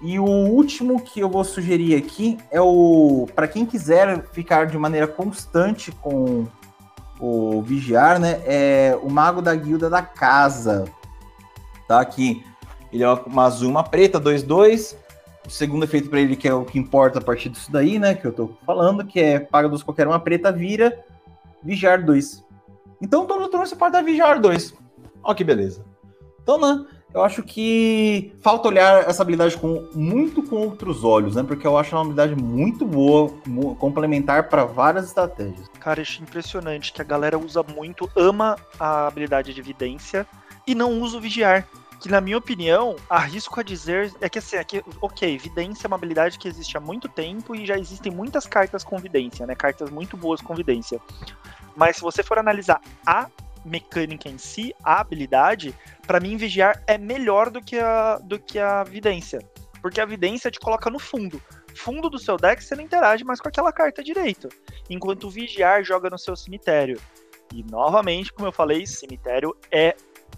E o último que eu vou sugerir aqui é o para quem quiser ficar de maneira constante com o Vigiar, né? É o Mago da Guilda da Casa. Tá aqui. Ele é uma azul uma preta, 2-2. O segundo efeito para ele, que é o que importa a partir disso daí, né? Que eu tô falando, que é paga dos qualquer uma preta, vira Vigiar 2. Então todo turno você pode dar Vigiar 2. Ó que beleza. Então, né? Eu acho que falta olhar essa habilidade com muito com outros olhos, né? Porque eu acho uma habilidade muito boa, complementar para várias estratégias. Cara, acho impressionante que a galera usa muito, ama a habilidade de evidência e não usa o vigiar. Que na minha opinião, arrisco a dizer é que assim, é que, ok, vidência é uma habilidade que existe há muito tempo e já existem muitas cartas com vidência, né? Cartas muito boas com vidência. Mas se você for analisar a mecânica em si, a habilidade, para mim vigiar é melhor do que a do que a vidência, porque a vidência te coloca no fundo. Fundo do seu deck você não interage mais com aquela carta direito, enquanto o vigiar joga no seu cemitério. E novamente, como eu falei, cemitério é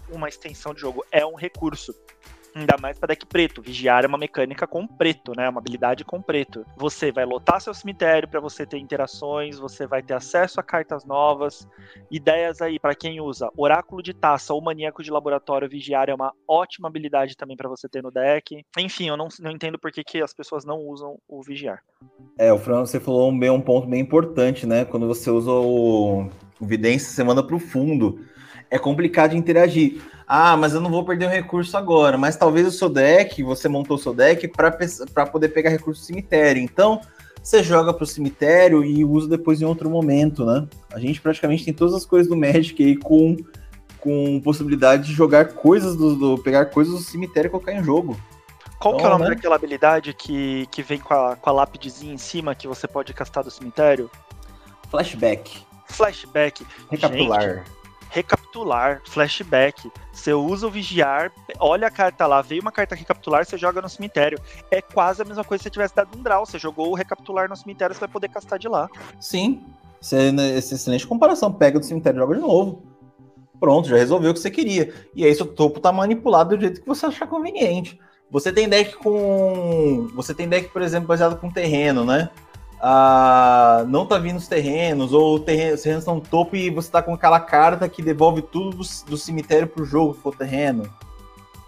uma extensão de jogo, é um recurso. Ainda mais para deck preto. Vigiar é uma mecânica com preto, né? Uma habilidade com preto. Você vai lotar seu cemitério para você ter interações, você vai ter acesso a cartas novas. Ideias aí para quem usa Oráculo de Taça ou Maníaco de Laboratório. Vigiar é uma ótima habilidade também para você ter no deck. Enfim, eu não, não entendo por que, que as pessoas não usam o Vigiar. É, o Fran, você falou um, bem, um ponto bem importante, né? Quando você usa o, o Vidência, você manda para o fundo. É complicado de interagir ah, mas eu não vou perder o recurso agora. Mas talvez o seu deck, você montou o seu deck para poder pegar recurso do cemitério. Então, você joga para o cemitério e usa depois em outro momento, né? A gente praticamente tem todas as coisas do Magic aí com, com possibilidade de jogar coisas do, do pegar coisas do cemitério e colocar em jogo. Qual então, que é o então, nome né? daquela habilidade que, que vem com a, com a lápidezinha em cima que você pode castar do cemitério? Flashback. Flashback. Recapitular. Gente, recapitular, flashback. Você usa o vigiar, olha a carta lá, veio uma carta recapitular, você joga no cemitério. É quase a mesma coisa se você tivesse dado um draw. Você jogou o recapitular no cemitério, você vai poder castar de lá. Sim. Essa é excelente comparação. Pega do cemitério e joga de novo. Pronto, já resolveu o que você queria. E aí seu topo tá manipulado do jeito que você achar conveniente. Você tem deck com. Você tem deck, por exemplo, baseado com terreno, né? Ah, não tá vindo os terrenos, ou os terrenos estão topo e você tá com aquela carta que devolve tudo do, do cemitério pro jogo, for terreno.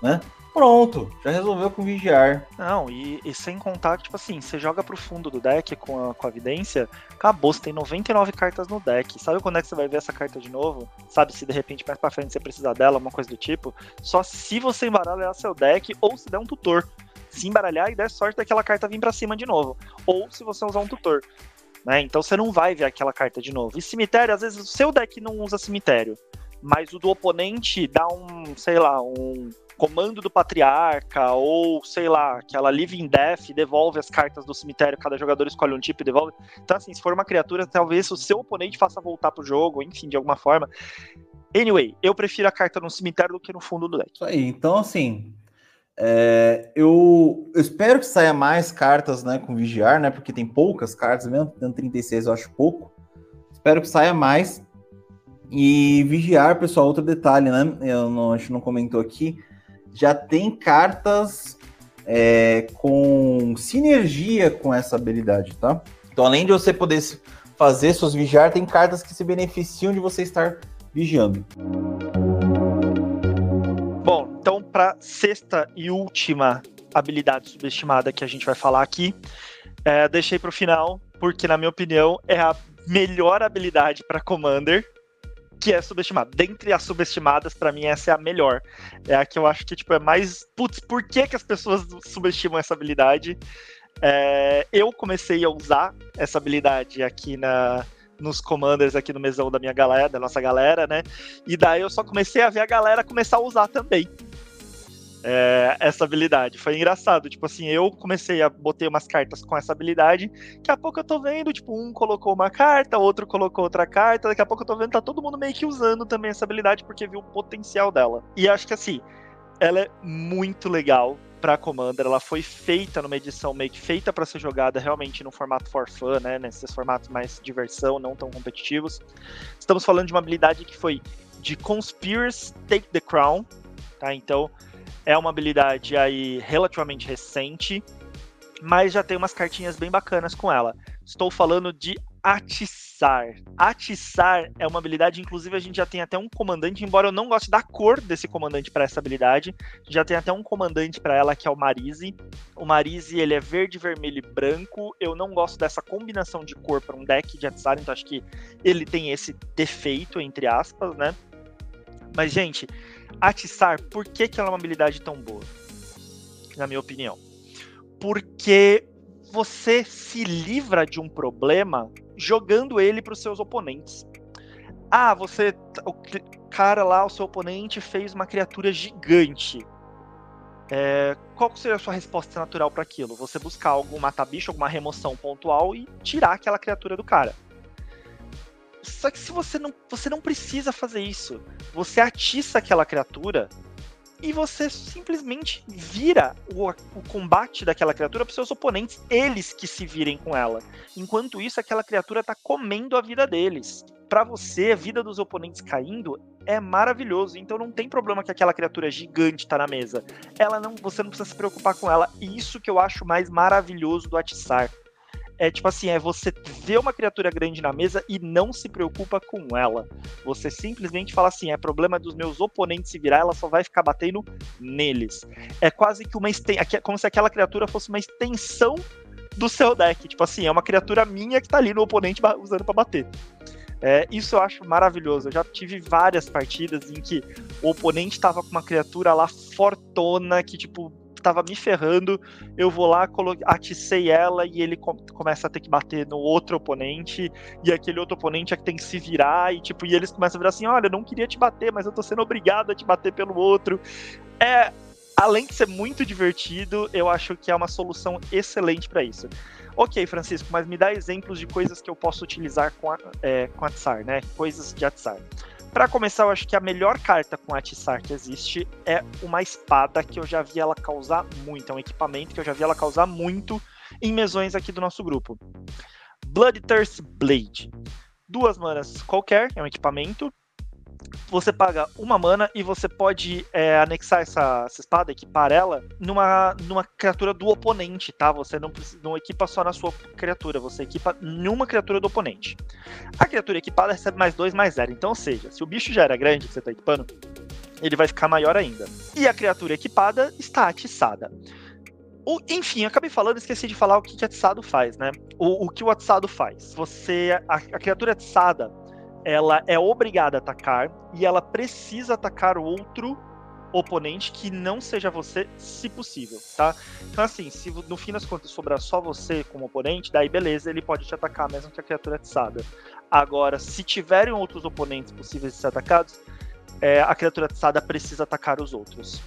Né? Pronto, já resolveu com vigiar. Não, e, e, sem contar que, tipo assim, você joga pro fundo do deck com a, com a evidência, acabou, você tem 99 cartas no deck. Sabe quando é que você vai ver essa carta de novo? Sabe se de repente mais pra frente você precisar dela, uma coisa do tipo? Só se você embaralhar seu deck ou se der um tutor. Se embaralhar e der sorte daquela carta vir para cima de novo. Ou se você usar um tutor. Né? Então você não vai ver aquela carta de novo. E cemitério, às vezes o seu deck não usa cemitério. Mas o do oponente dá um, sei lá, um comando do patriarca, ou sei lá, aquela Living Death devolve as cartas do cemitério, cada jogador escolhe um tipo e devolve. Então, assim, se for uma criatura, talvez o seu oponente faça voltar pro jogo, enfim, de alguma forma. Anyway, eu prefiro a carta no cemitério do que no fundo do deck. Isso aí, então assim. É, eu, eu, espero que saia mais cartas né, com vigiar, né? Porque tem poucas cartas mesmo, tendo 36 eu acho pouco. Espero que saia mais. E vigiar, pessoal, outro detalhe, né? Eu não, a gente não comentou aqui já tem cartas é, com sinergia com essa habilidade, tá? Então, além de você poder fazer seus vigiar, tem cartas que se beneficiam de você estar vigiando. Para sexta e última habilidade subestimada que a gente vai falar aqui, é, deixei para o final porque na minha opinião é a melhor habilidade para Commander que é subestimada. Dentre as subestimadas, para mim, essa é a melhor. É a que eu acho que, tipo, é mais. Putz, por que, que as pessoas subestimam essa habilidade? É, eu comecei a usar essa habilidade aqui na, nos commanders aqui no mesão da minha galera, da nossa galera, né? E daí eu só comecei a ver a galera começar a usar também é, essa habilidade. Foi engraçado, tipo assim, eu comecei a botei umas cartas com essa habilidade, daqui a pouco eu tô vendo, tipo, um colocou uma carta, outro colocou outra carta, daqui a pouco eu tô vendo tá todo mundo meio que usando também essa habilidade porque viu o potencial dela. E acho que assim, ela é muito legal para Commander, ela foi feita numa edição meio que feita para ser jogada realmente no formato for fun, né, nesses formatos mais diversão, não tão competitivos. Estamos falando de uma habilidade que foi de Conspiracy Take the Crown, tá? Então, é uma habilidade aí relativamente recente, mas já tem umas cartinhas bem bacanas com ela. Estou falando de atiçar. Atiçar é uma habilidade, inclusive a gente já tem até um comandante, embora eu não goste da cor desse comandante para essa habilidade, já tem até um comandante para ela que é o Marise. O Marise, ele é verde, vermelho e branco. Eu não gosto dessa combinação de cor para um deck de atiçar, então acho que ele tem esse defeito entre aspas, né? Mas gente, atiçar, por que, que ela é uma habilidade tão boa? Na minha opinião. Porque você se livra de um problema jogando ele para os seus oponentes. Ah, você. O cara lá, o seu oponente, fez uma criatura gigante. É, qual seria a sua resposta natural para aquilo? Você buscar algum mata-bicho, alguma remoção pontual e tirar aquela criatura do cara. Só que se você não, você não precisa fazer isso. Você atiça aquela criatura e você simplesmente vira o, o combate daquela criatura para seus oponentes, eles que se virem com ela. Enquanto isso, aquela criatura está comendo a vida deles. Para você, a vida dos oponentes caindo é maravilhoso. Então não tem problema que aquela criatura gigante tá na mesa. Ela não, você não precisa se preocupar com ela. E isso que eu acho mais maravilhoso do atiçar é tipo assim, é você ver uma criatura grande na mesa e não se preocupa com ela. Você simplesmente fala assim, é problema dos meus oponentes se virar, ela só vai ficar batendo neles. É quase que uma extensão, como se aquela criatura fosse uma extensão do seu deck. Tipo assim, é uma criatura minha que tá ali no oponente usando para bater. É, isso eu acho maravilhoso. Eu já tive várias partidas em que o oponente tava com uma criatura lá fortona que, tipo, tava me ferrando, eu vou lá, aticei ela e ele começa a ter que bater no outro oponente, e aquele outro oponente é que tem que se virar, e tipo, e eles começam a virar assim, olha, não queria te bater, mas eu tô sendo obrigado a te bater pelo outro. É, além de ser muito divertido, eu acho que é uma solução excelente para isso. Ok, Francisco, mas me dá exemplos de coisas que eu posso utilizar com a, é, com a Tsar, né? Coisas de Atsar. Para começar, eu acho que a melhor carta com Atiçar que existe é uma espada que eu já vi ela causar muito. É um equipamento que eu já vi ela causar muito em mesões aqui do nosso grupo. Bloodthirst Blade. Duas manas qualquer, é um equipamento você paga uma mana e você pode é, anexar essa, essa, espada, equipar ela, numa, numa criatura do oponente, tá? Você não, não equipa só na sua criatura, você equipa numa criatura do oponente. A criatura equipada recebe mais dois, mais zero. Então, ou seja, se o bicho já era grande que você está equipando, ele vai ficar maior ainda. E a criatura equipada está atiçada. O, enfim, acabei falando, esqueci de falar o que, que atiçado faz, né? O, o que o atiçado faz. Você. A, a criatura atiçada ela é obrigada a atacar e ela precisa atacar outro oponente que não seja você, se possível, tá? Então, assim, se no fim das contas sobrar só você como oponente, daí beleza, ele pode te atacar mesmo que a criatura é atiçada. Agora, se tiverem outros oponentes possíveis de ser atacados, é, a criatura atiçada precisa atacar os outros.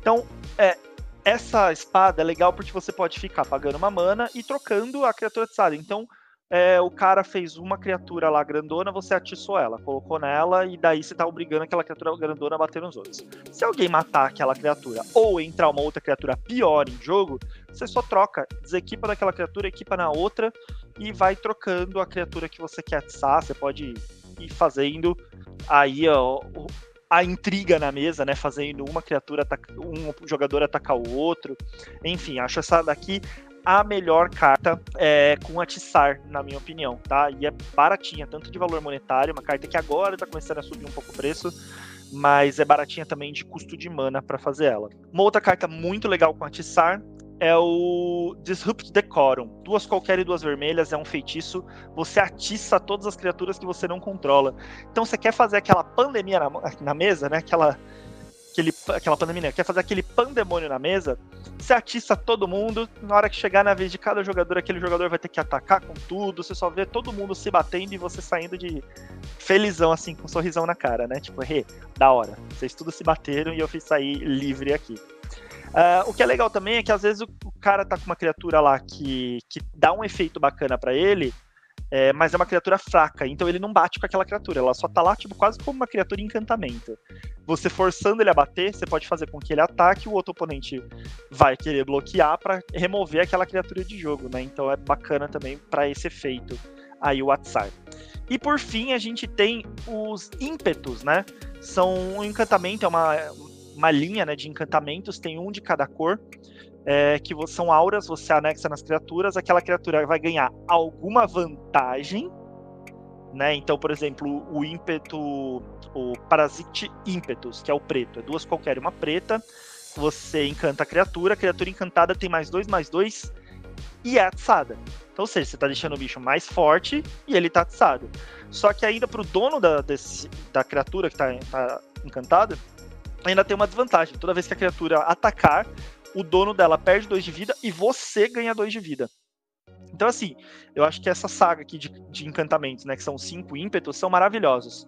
Então, é, essa espada é legal porque você pode ficar pagando uma mana e trocando a criatura atiçada. Então, é, o cara fez uma criatura lá grandona, você atiçou ela, colocou nela, e daí você tá obrigando aquela criatura grandona a bater nos outros. Se alguém matar aquela criatura ou entrar uma outra criatura pior em jogo, você só troca, desequipa daquela criatura, equipa na outra e vai trocando a criatura que você quer atiçar. Você pode ir fazendo aí ó, a intriga na mesa, né? Fazendo uma criatura, um jogador atacar o outro. Enfim, acho essa daqui a melhor carta é, com atiçar, na minha opinião, tá? E é baratinha, tanto de valor monetário, uma carta que agora tá começando a subir um pouco o preço, mas é baratinha também de custo de mana para fazer ela. Uma outra carta muito legal com atiçar é o Disrupt Decorum. Duas qualquer e duas vermelhas, é um feitiço. Você atiça todas as criaturas que você não controla. Então você quer fazer aquela pandemia na, na mesa, né? Aquela aquele, aquela pandemia, quer fazer aquele pandemônio na mesa, você atiça todo mundo, na hora que chegar na vez de cada jogador, aquele jogador vai ter que atacar com tudo, você só vê todo mundo se batendo e você saindo de felizão, assim, com um sorrisão na cara, né? Tipo, hey, da hora, vocês tudo se bateram e eu fiz sair livre aqui. Uh, o que é legal também é que às vezes o, o, cara tá com uma criatura lá que, que dá um efeito bacana para ele, é, mas é uma criatura fraca, então ele não bate com aquela criatura, ela só tá lá, tipo, quase como uma criatura encantamento. Você forçando ele a bater, você pode fazer com que ele ataque, o outro oponente vai querer bloquear para remover aquela criatura de jogo, né? Então é bacana também para esse efeito aí o Atsar. E por fim, a gente tem os ímpetos, né? São um encantamento, é uma, uma linha né, de encantamentos, tem um de cada cor é, que são auras, você anexa nas criaturas, aquela criatura vai ganhar alguma vantagem, né? Então, por exemplo, o ímpeto, o Parasite Ímpetus, que é o preto, é duas qualquer, uma preta, você encanta a criatura, a criatura encantada tem mais dois, mais dois, e é atiçada. Então, ou seja, você está deixando o bicho mais forte e ele está atiçado. Só que ainda para o dono da, desse, da criatura que está tá encantada, ainda tem uma desvantagem. Toda vez que a criatura atacar, o dono dela perde dois de vida e você ganha dois de vida. Então, assim, eu acho que essa saga aqui de, de encantamentos, né, que são cinco ímpetos, são maravilhosos.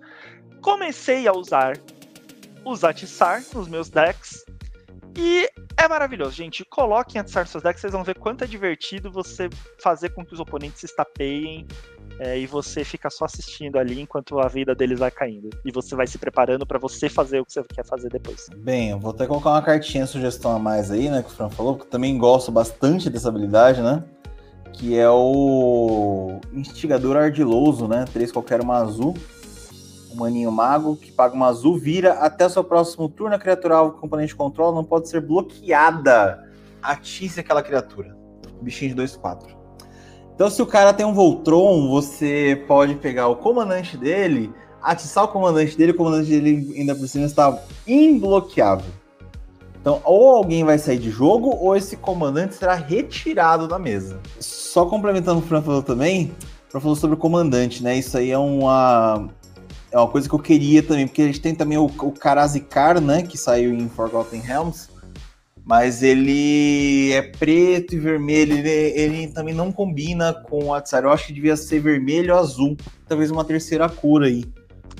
Comecei a usar os Atissar nos meus decks e é maravilhoso, gente. Coloquem Atissar nos seus decks, vocês vão ver quanto é divertido você fazer com que os oponentes se estapeiem é, e você fica só assistindo ali enquanto a vida deles vai caindo. E você vai se preparando para você fazer o que você quer fazer depois. Bem, eu vou até colocar uma cartinha sugestão a mais aí, né? Que o Fran falou, porque eu também gosto bastante dessa habilidade, né? Que é o Instigador Ardiloso, né? Três qualquer uma azul. Um maninho mago que paga uma azul, vira até o seu próximo turno. A criatura alvo que o componente controla não pode ser bloqueada. Atice aquela criatura. Bichinho de 2-4. Então, se o cara tem um Voltron, você pode pegar o comandante dele, atiçar o comandante dele, o comandante dele ainda por cima está imbloqueável. Então, ou alguém vai sair de jogo, ou esse comandante será retirado da mesa. Só complementando o que o Fran falou também, o Fran falou sobre o comandante, né? Isso aí é uma, é uma coisa que eu queria também, porque a gente tem também o, o Karazikar, né? Que saiu em Forgotten Realms mas ele é preto e vermelho, ele, ele também não combina com o Atsar. Eu acho que devia ser vermelho ou azul, talvez uma terceira cor aí.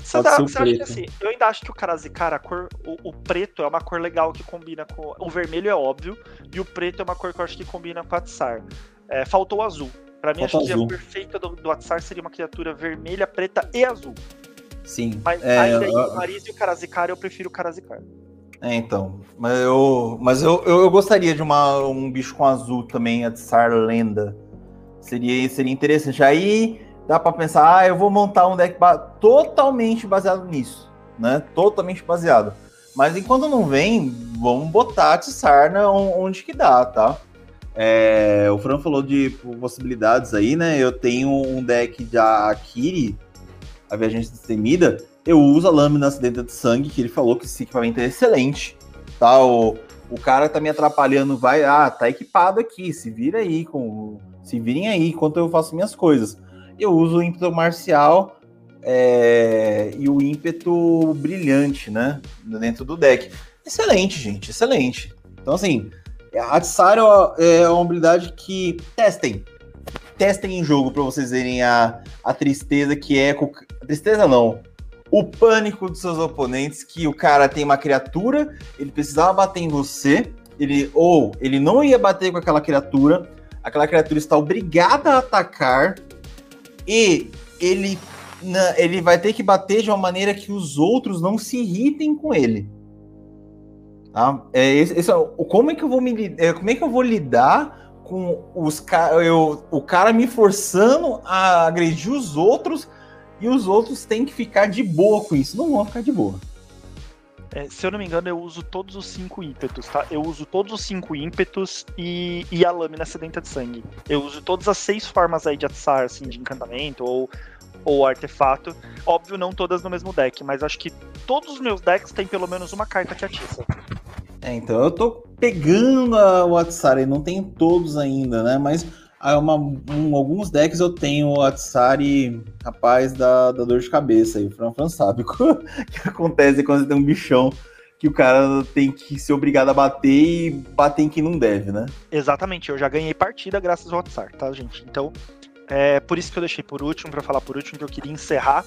Você, dá, você acha que assim, eu ainda acho que o Karazikara, a cor, o, o, preto é uma cor legal que combina com. O vermelho é óbvio, e o preto é uma cor que eu acho que combina com o Atsar. É, faltou o azul. Pra mim, Falta acho que a perfeita do, do Atsar seria uma criatura vermelha, preta e azul. Sim. Mas é, ainda aí, o Mariz e o Karazikar, eu prefiro o Karazikar. É, então. Mas eu, mas eu, eu, eu, gostaria de uma, um bicho com azul também, a Tsar Lenda. Seria, seria interessante. Aí dá para pensar, ah, eu vou montar um deck ba totalmente baseado nisso, né? Totalmente baseado. Mas enquanto não vem, vamos botar a Tsarna onde que dá, tá? É, o Fran falou de possibilidades aí, né? Eu tenho um deck da Akiri, a Viajante Destemida, eu uso a lâmina acidente de sangue, que ele falou que esse equipamento é excelente. Tá? O, o cara tá me atrapalhando, vai, ah, tá equipado aqui, se vira aí, com, se virem aí enquanto eu faço minhas coisas. Eu uso o ímpeto marcial é, e o ímpeto brilhante, né? Dentro do deck. Excelente, gente, excelente. Então, assim, a Tsar é uma habilidade que testem. Testem em jogo para vocês verem a, a tristeza que é. Tristeza não o pânico dos seus oponentes, que o cara tem uma criatura, ele precisava bater em você, ele ou ele não ia bater com aquela criatura, aquela criatura está obrigada a atacar e ele ele vai ter que bater de uma maneira que os outros não se irritem com ele. Tá? É, esse, esse, é como é que eu vou me é, como é que eu vou lidar com os eu, o cara me forçando a agredir os outros e os outros têm que ficar de boa com isso. Não vão ficar de boa. É, se eu não me engano, eu uso todos os cinco ímpetos, tá? Eu uso todos os cinco ímpetos e, e a lâmina sedenta de sangue. Eu uso todas as seis formas aí de atsar, assim, de encantamento ou, ou artefato. Óbvio, não todas no mesmo deck, mas acho que todos os meus decks têm pelo menos uma carta que atiça. É, então eu tô pegando a, o Atsar, não tenho todos ainda, né? Mas uma, um, alguns decks eu tenho o Atsari, rapaz, da, da dor de cabeça. E o Fran Fran sabe *laughs* o que acontece quando você tem um bichão que o cara tem que ser obrigado a bater e bater em quem não deve, né? Exatamente, eu já ganhei partida graças ao Atsar, tá, gente? Então, é por isso que eu deixei por último, para falar por último, que eu queria encerrar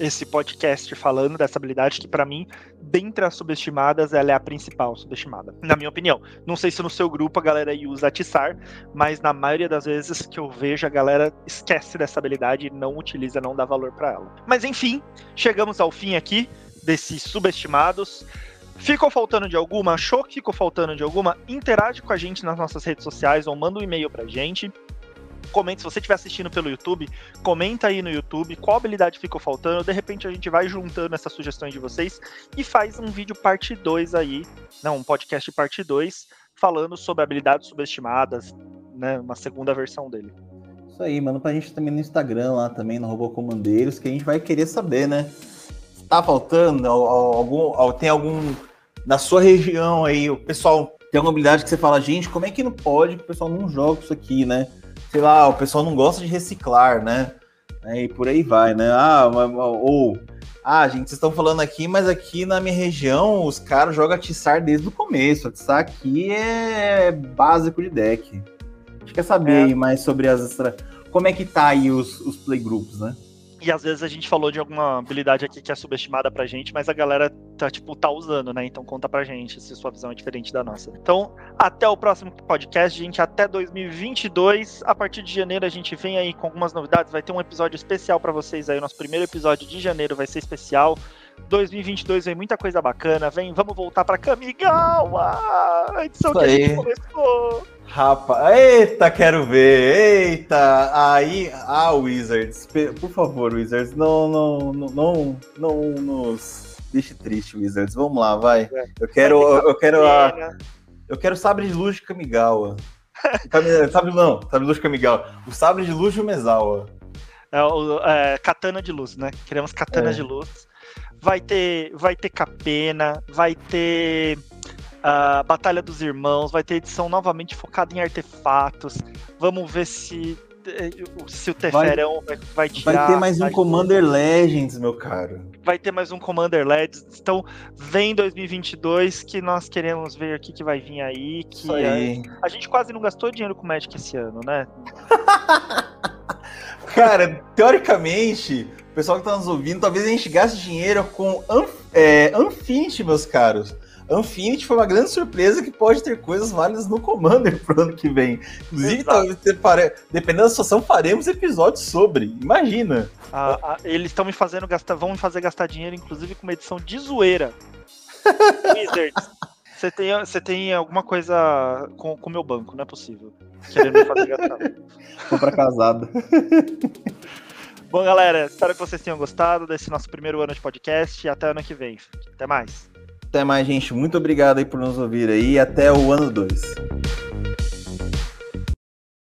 esse podcast falando dessa habilidade que, para mim, dentre as subestimadas, ela é a principal subestimada, na minha opinião. Não sei se no seu grupo a galera usa atiçar, mas na maioria das vezes que eu vejo, a galera esquece dessa habilidade e não utiliza, não dá valor para ela. Mas enfim, chegamos ao fim aqui desses subestimados. Ficou faltando de alguma? Achou que ficou faltando de alguma? Interage com a gente nas nossas redes sociais ou manda um e-mail pra gente comente, se você estiver assistindo pelo YouTube, comenta aí no YouTube qual habilidade ficou faltando. De repente a gente vai juntando essas sugestões de vocês e faz um vídeo parte 2 aí, não, um podcast parte 2, falando sobre habilidades subestimadas, né? Uma segunda versão dele. Isso aí, manda pra gente também no Instagram lá também, no Robocomandeiros, que a gente vai querer saber, né? Tá faltando algum. Tem algum. Na sua região aí, o pessoal tem alguma habilidade que você fala, gente, como é que não pode? O pessoal não joga isso aqui, né? Sei lá, o pessoal não gosta de reciclar, né? É, e por aí vai, né? Ah, ou, ah, gente, vocês estão falando aqui, mas aqui na minha região os caras jogam atiçar desde o começo. Atiçar aqui é básico de deck. A gente quer saber é. mais sobre as. Como é que tá aí os, os playgroups, né? E às vezes a gente falou de alguma habilidade aqui que é subestimada pra gente, mas a galera tá, tipo, tá usando, né? Então conta pra gente se sua visão é diferente da nossa. Então, até o próximo podcast, gente. Até 2022. A partir de janeiro a gente vem aí com algumas novidades. Vai ter um episódio especial para vocês aí. O nosso primeiro episódio de janeiro vai ser especial. 2022 vem muita coisa bacana. Vem, vamos voltar pra Kamigawa! A edição Isso que aí. a gente começou. Rapaz, eita, quero ver, eita, aí, ah, Wizards, por favor, Wizards, não, não, não, não, não nos deixe triste, Wizards, vamos lá, vai, é. eu quero, eu quero a, eu quero sabre de luz de Kamigawa, *laughs* sabre não, sabre de luz de Kamigawa, o sabre de luz de Mezawa. É, o, é, katana de luz, né, queremos katana é. de luz, vai ter, vai ter capena, vai ter a Batalha dos Irmãos, vai ter edição novamente focada em artefatos. Vamos ver se eh, se o Teferão vai, vai tirar. Vai ter mais um Commander Legends, meu caro. Vai ter mais um Commander Legends. Então, vem 2022 que nós queremos ver o que, vai vir aí. Que aí. A, a, gente quase não gastou dinheiro com Magic esse ano, né? *laughs* Cara, teoricamente, pessoal que tá nos ouvindo, talvez a gente gaste dinheiro com é, Infinity, meus caros. Infinity foi uma grande surpresa que pode ter coisas válidas no Commander pro ano que vem. Inclusive, talvez, dependendo da situação, faremos episódios sobre. Imagina. Ah, ah, eles estão me fazendo gastar, vão me fazer gastar dinheiro, inclusive com uma edição de zoeira. *laughs* Wizards. Você tem, você tem alguma coisa com o meu banco, não é possível. Querendo me fazer gastar. Compra casada. *laughs* Bom, galera, espero que vocês tenham gostado desse nosso primeiro ano de podcast até ano que vem. Até mais. Até mais, gente. Muito obrigado aí por nos ouvir aí. Até o ano 2.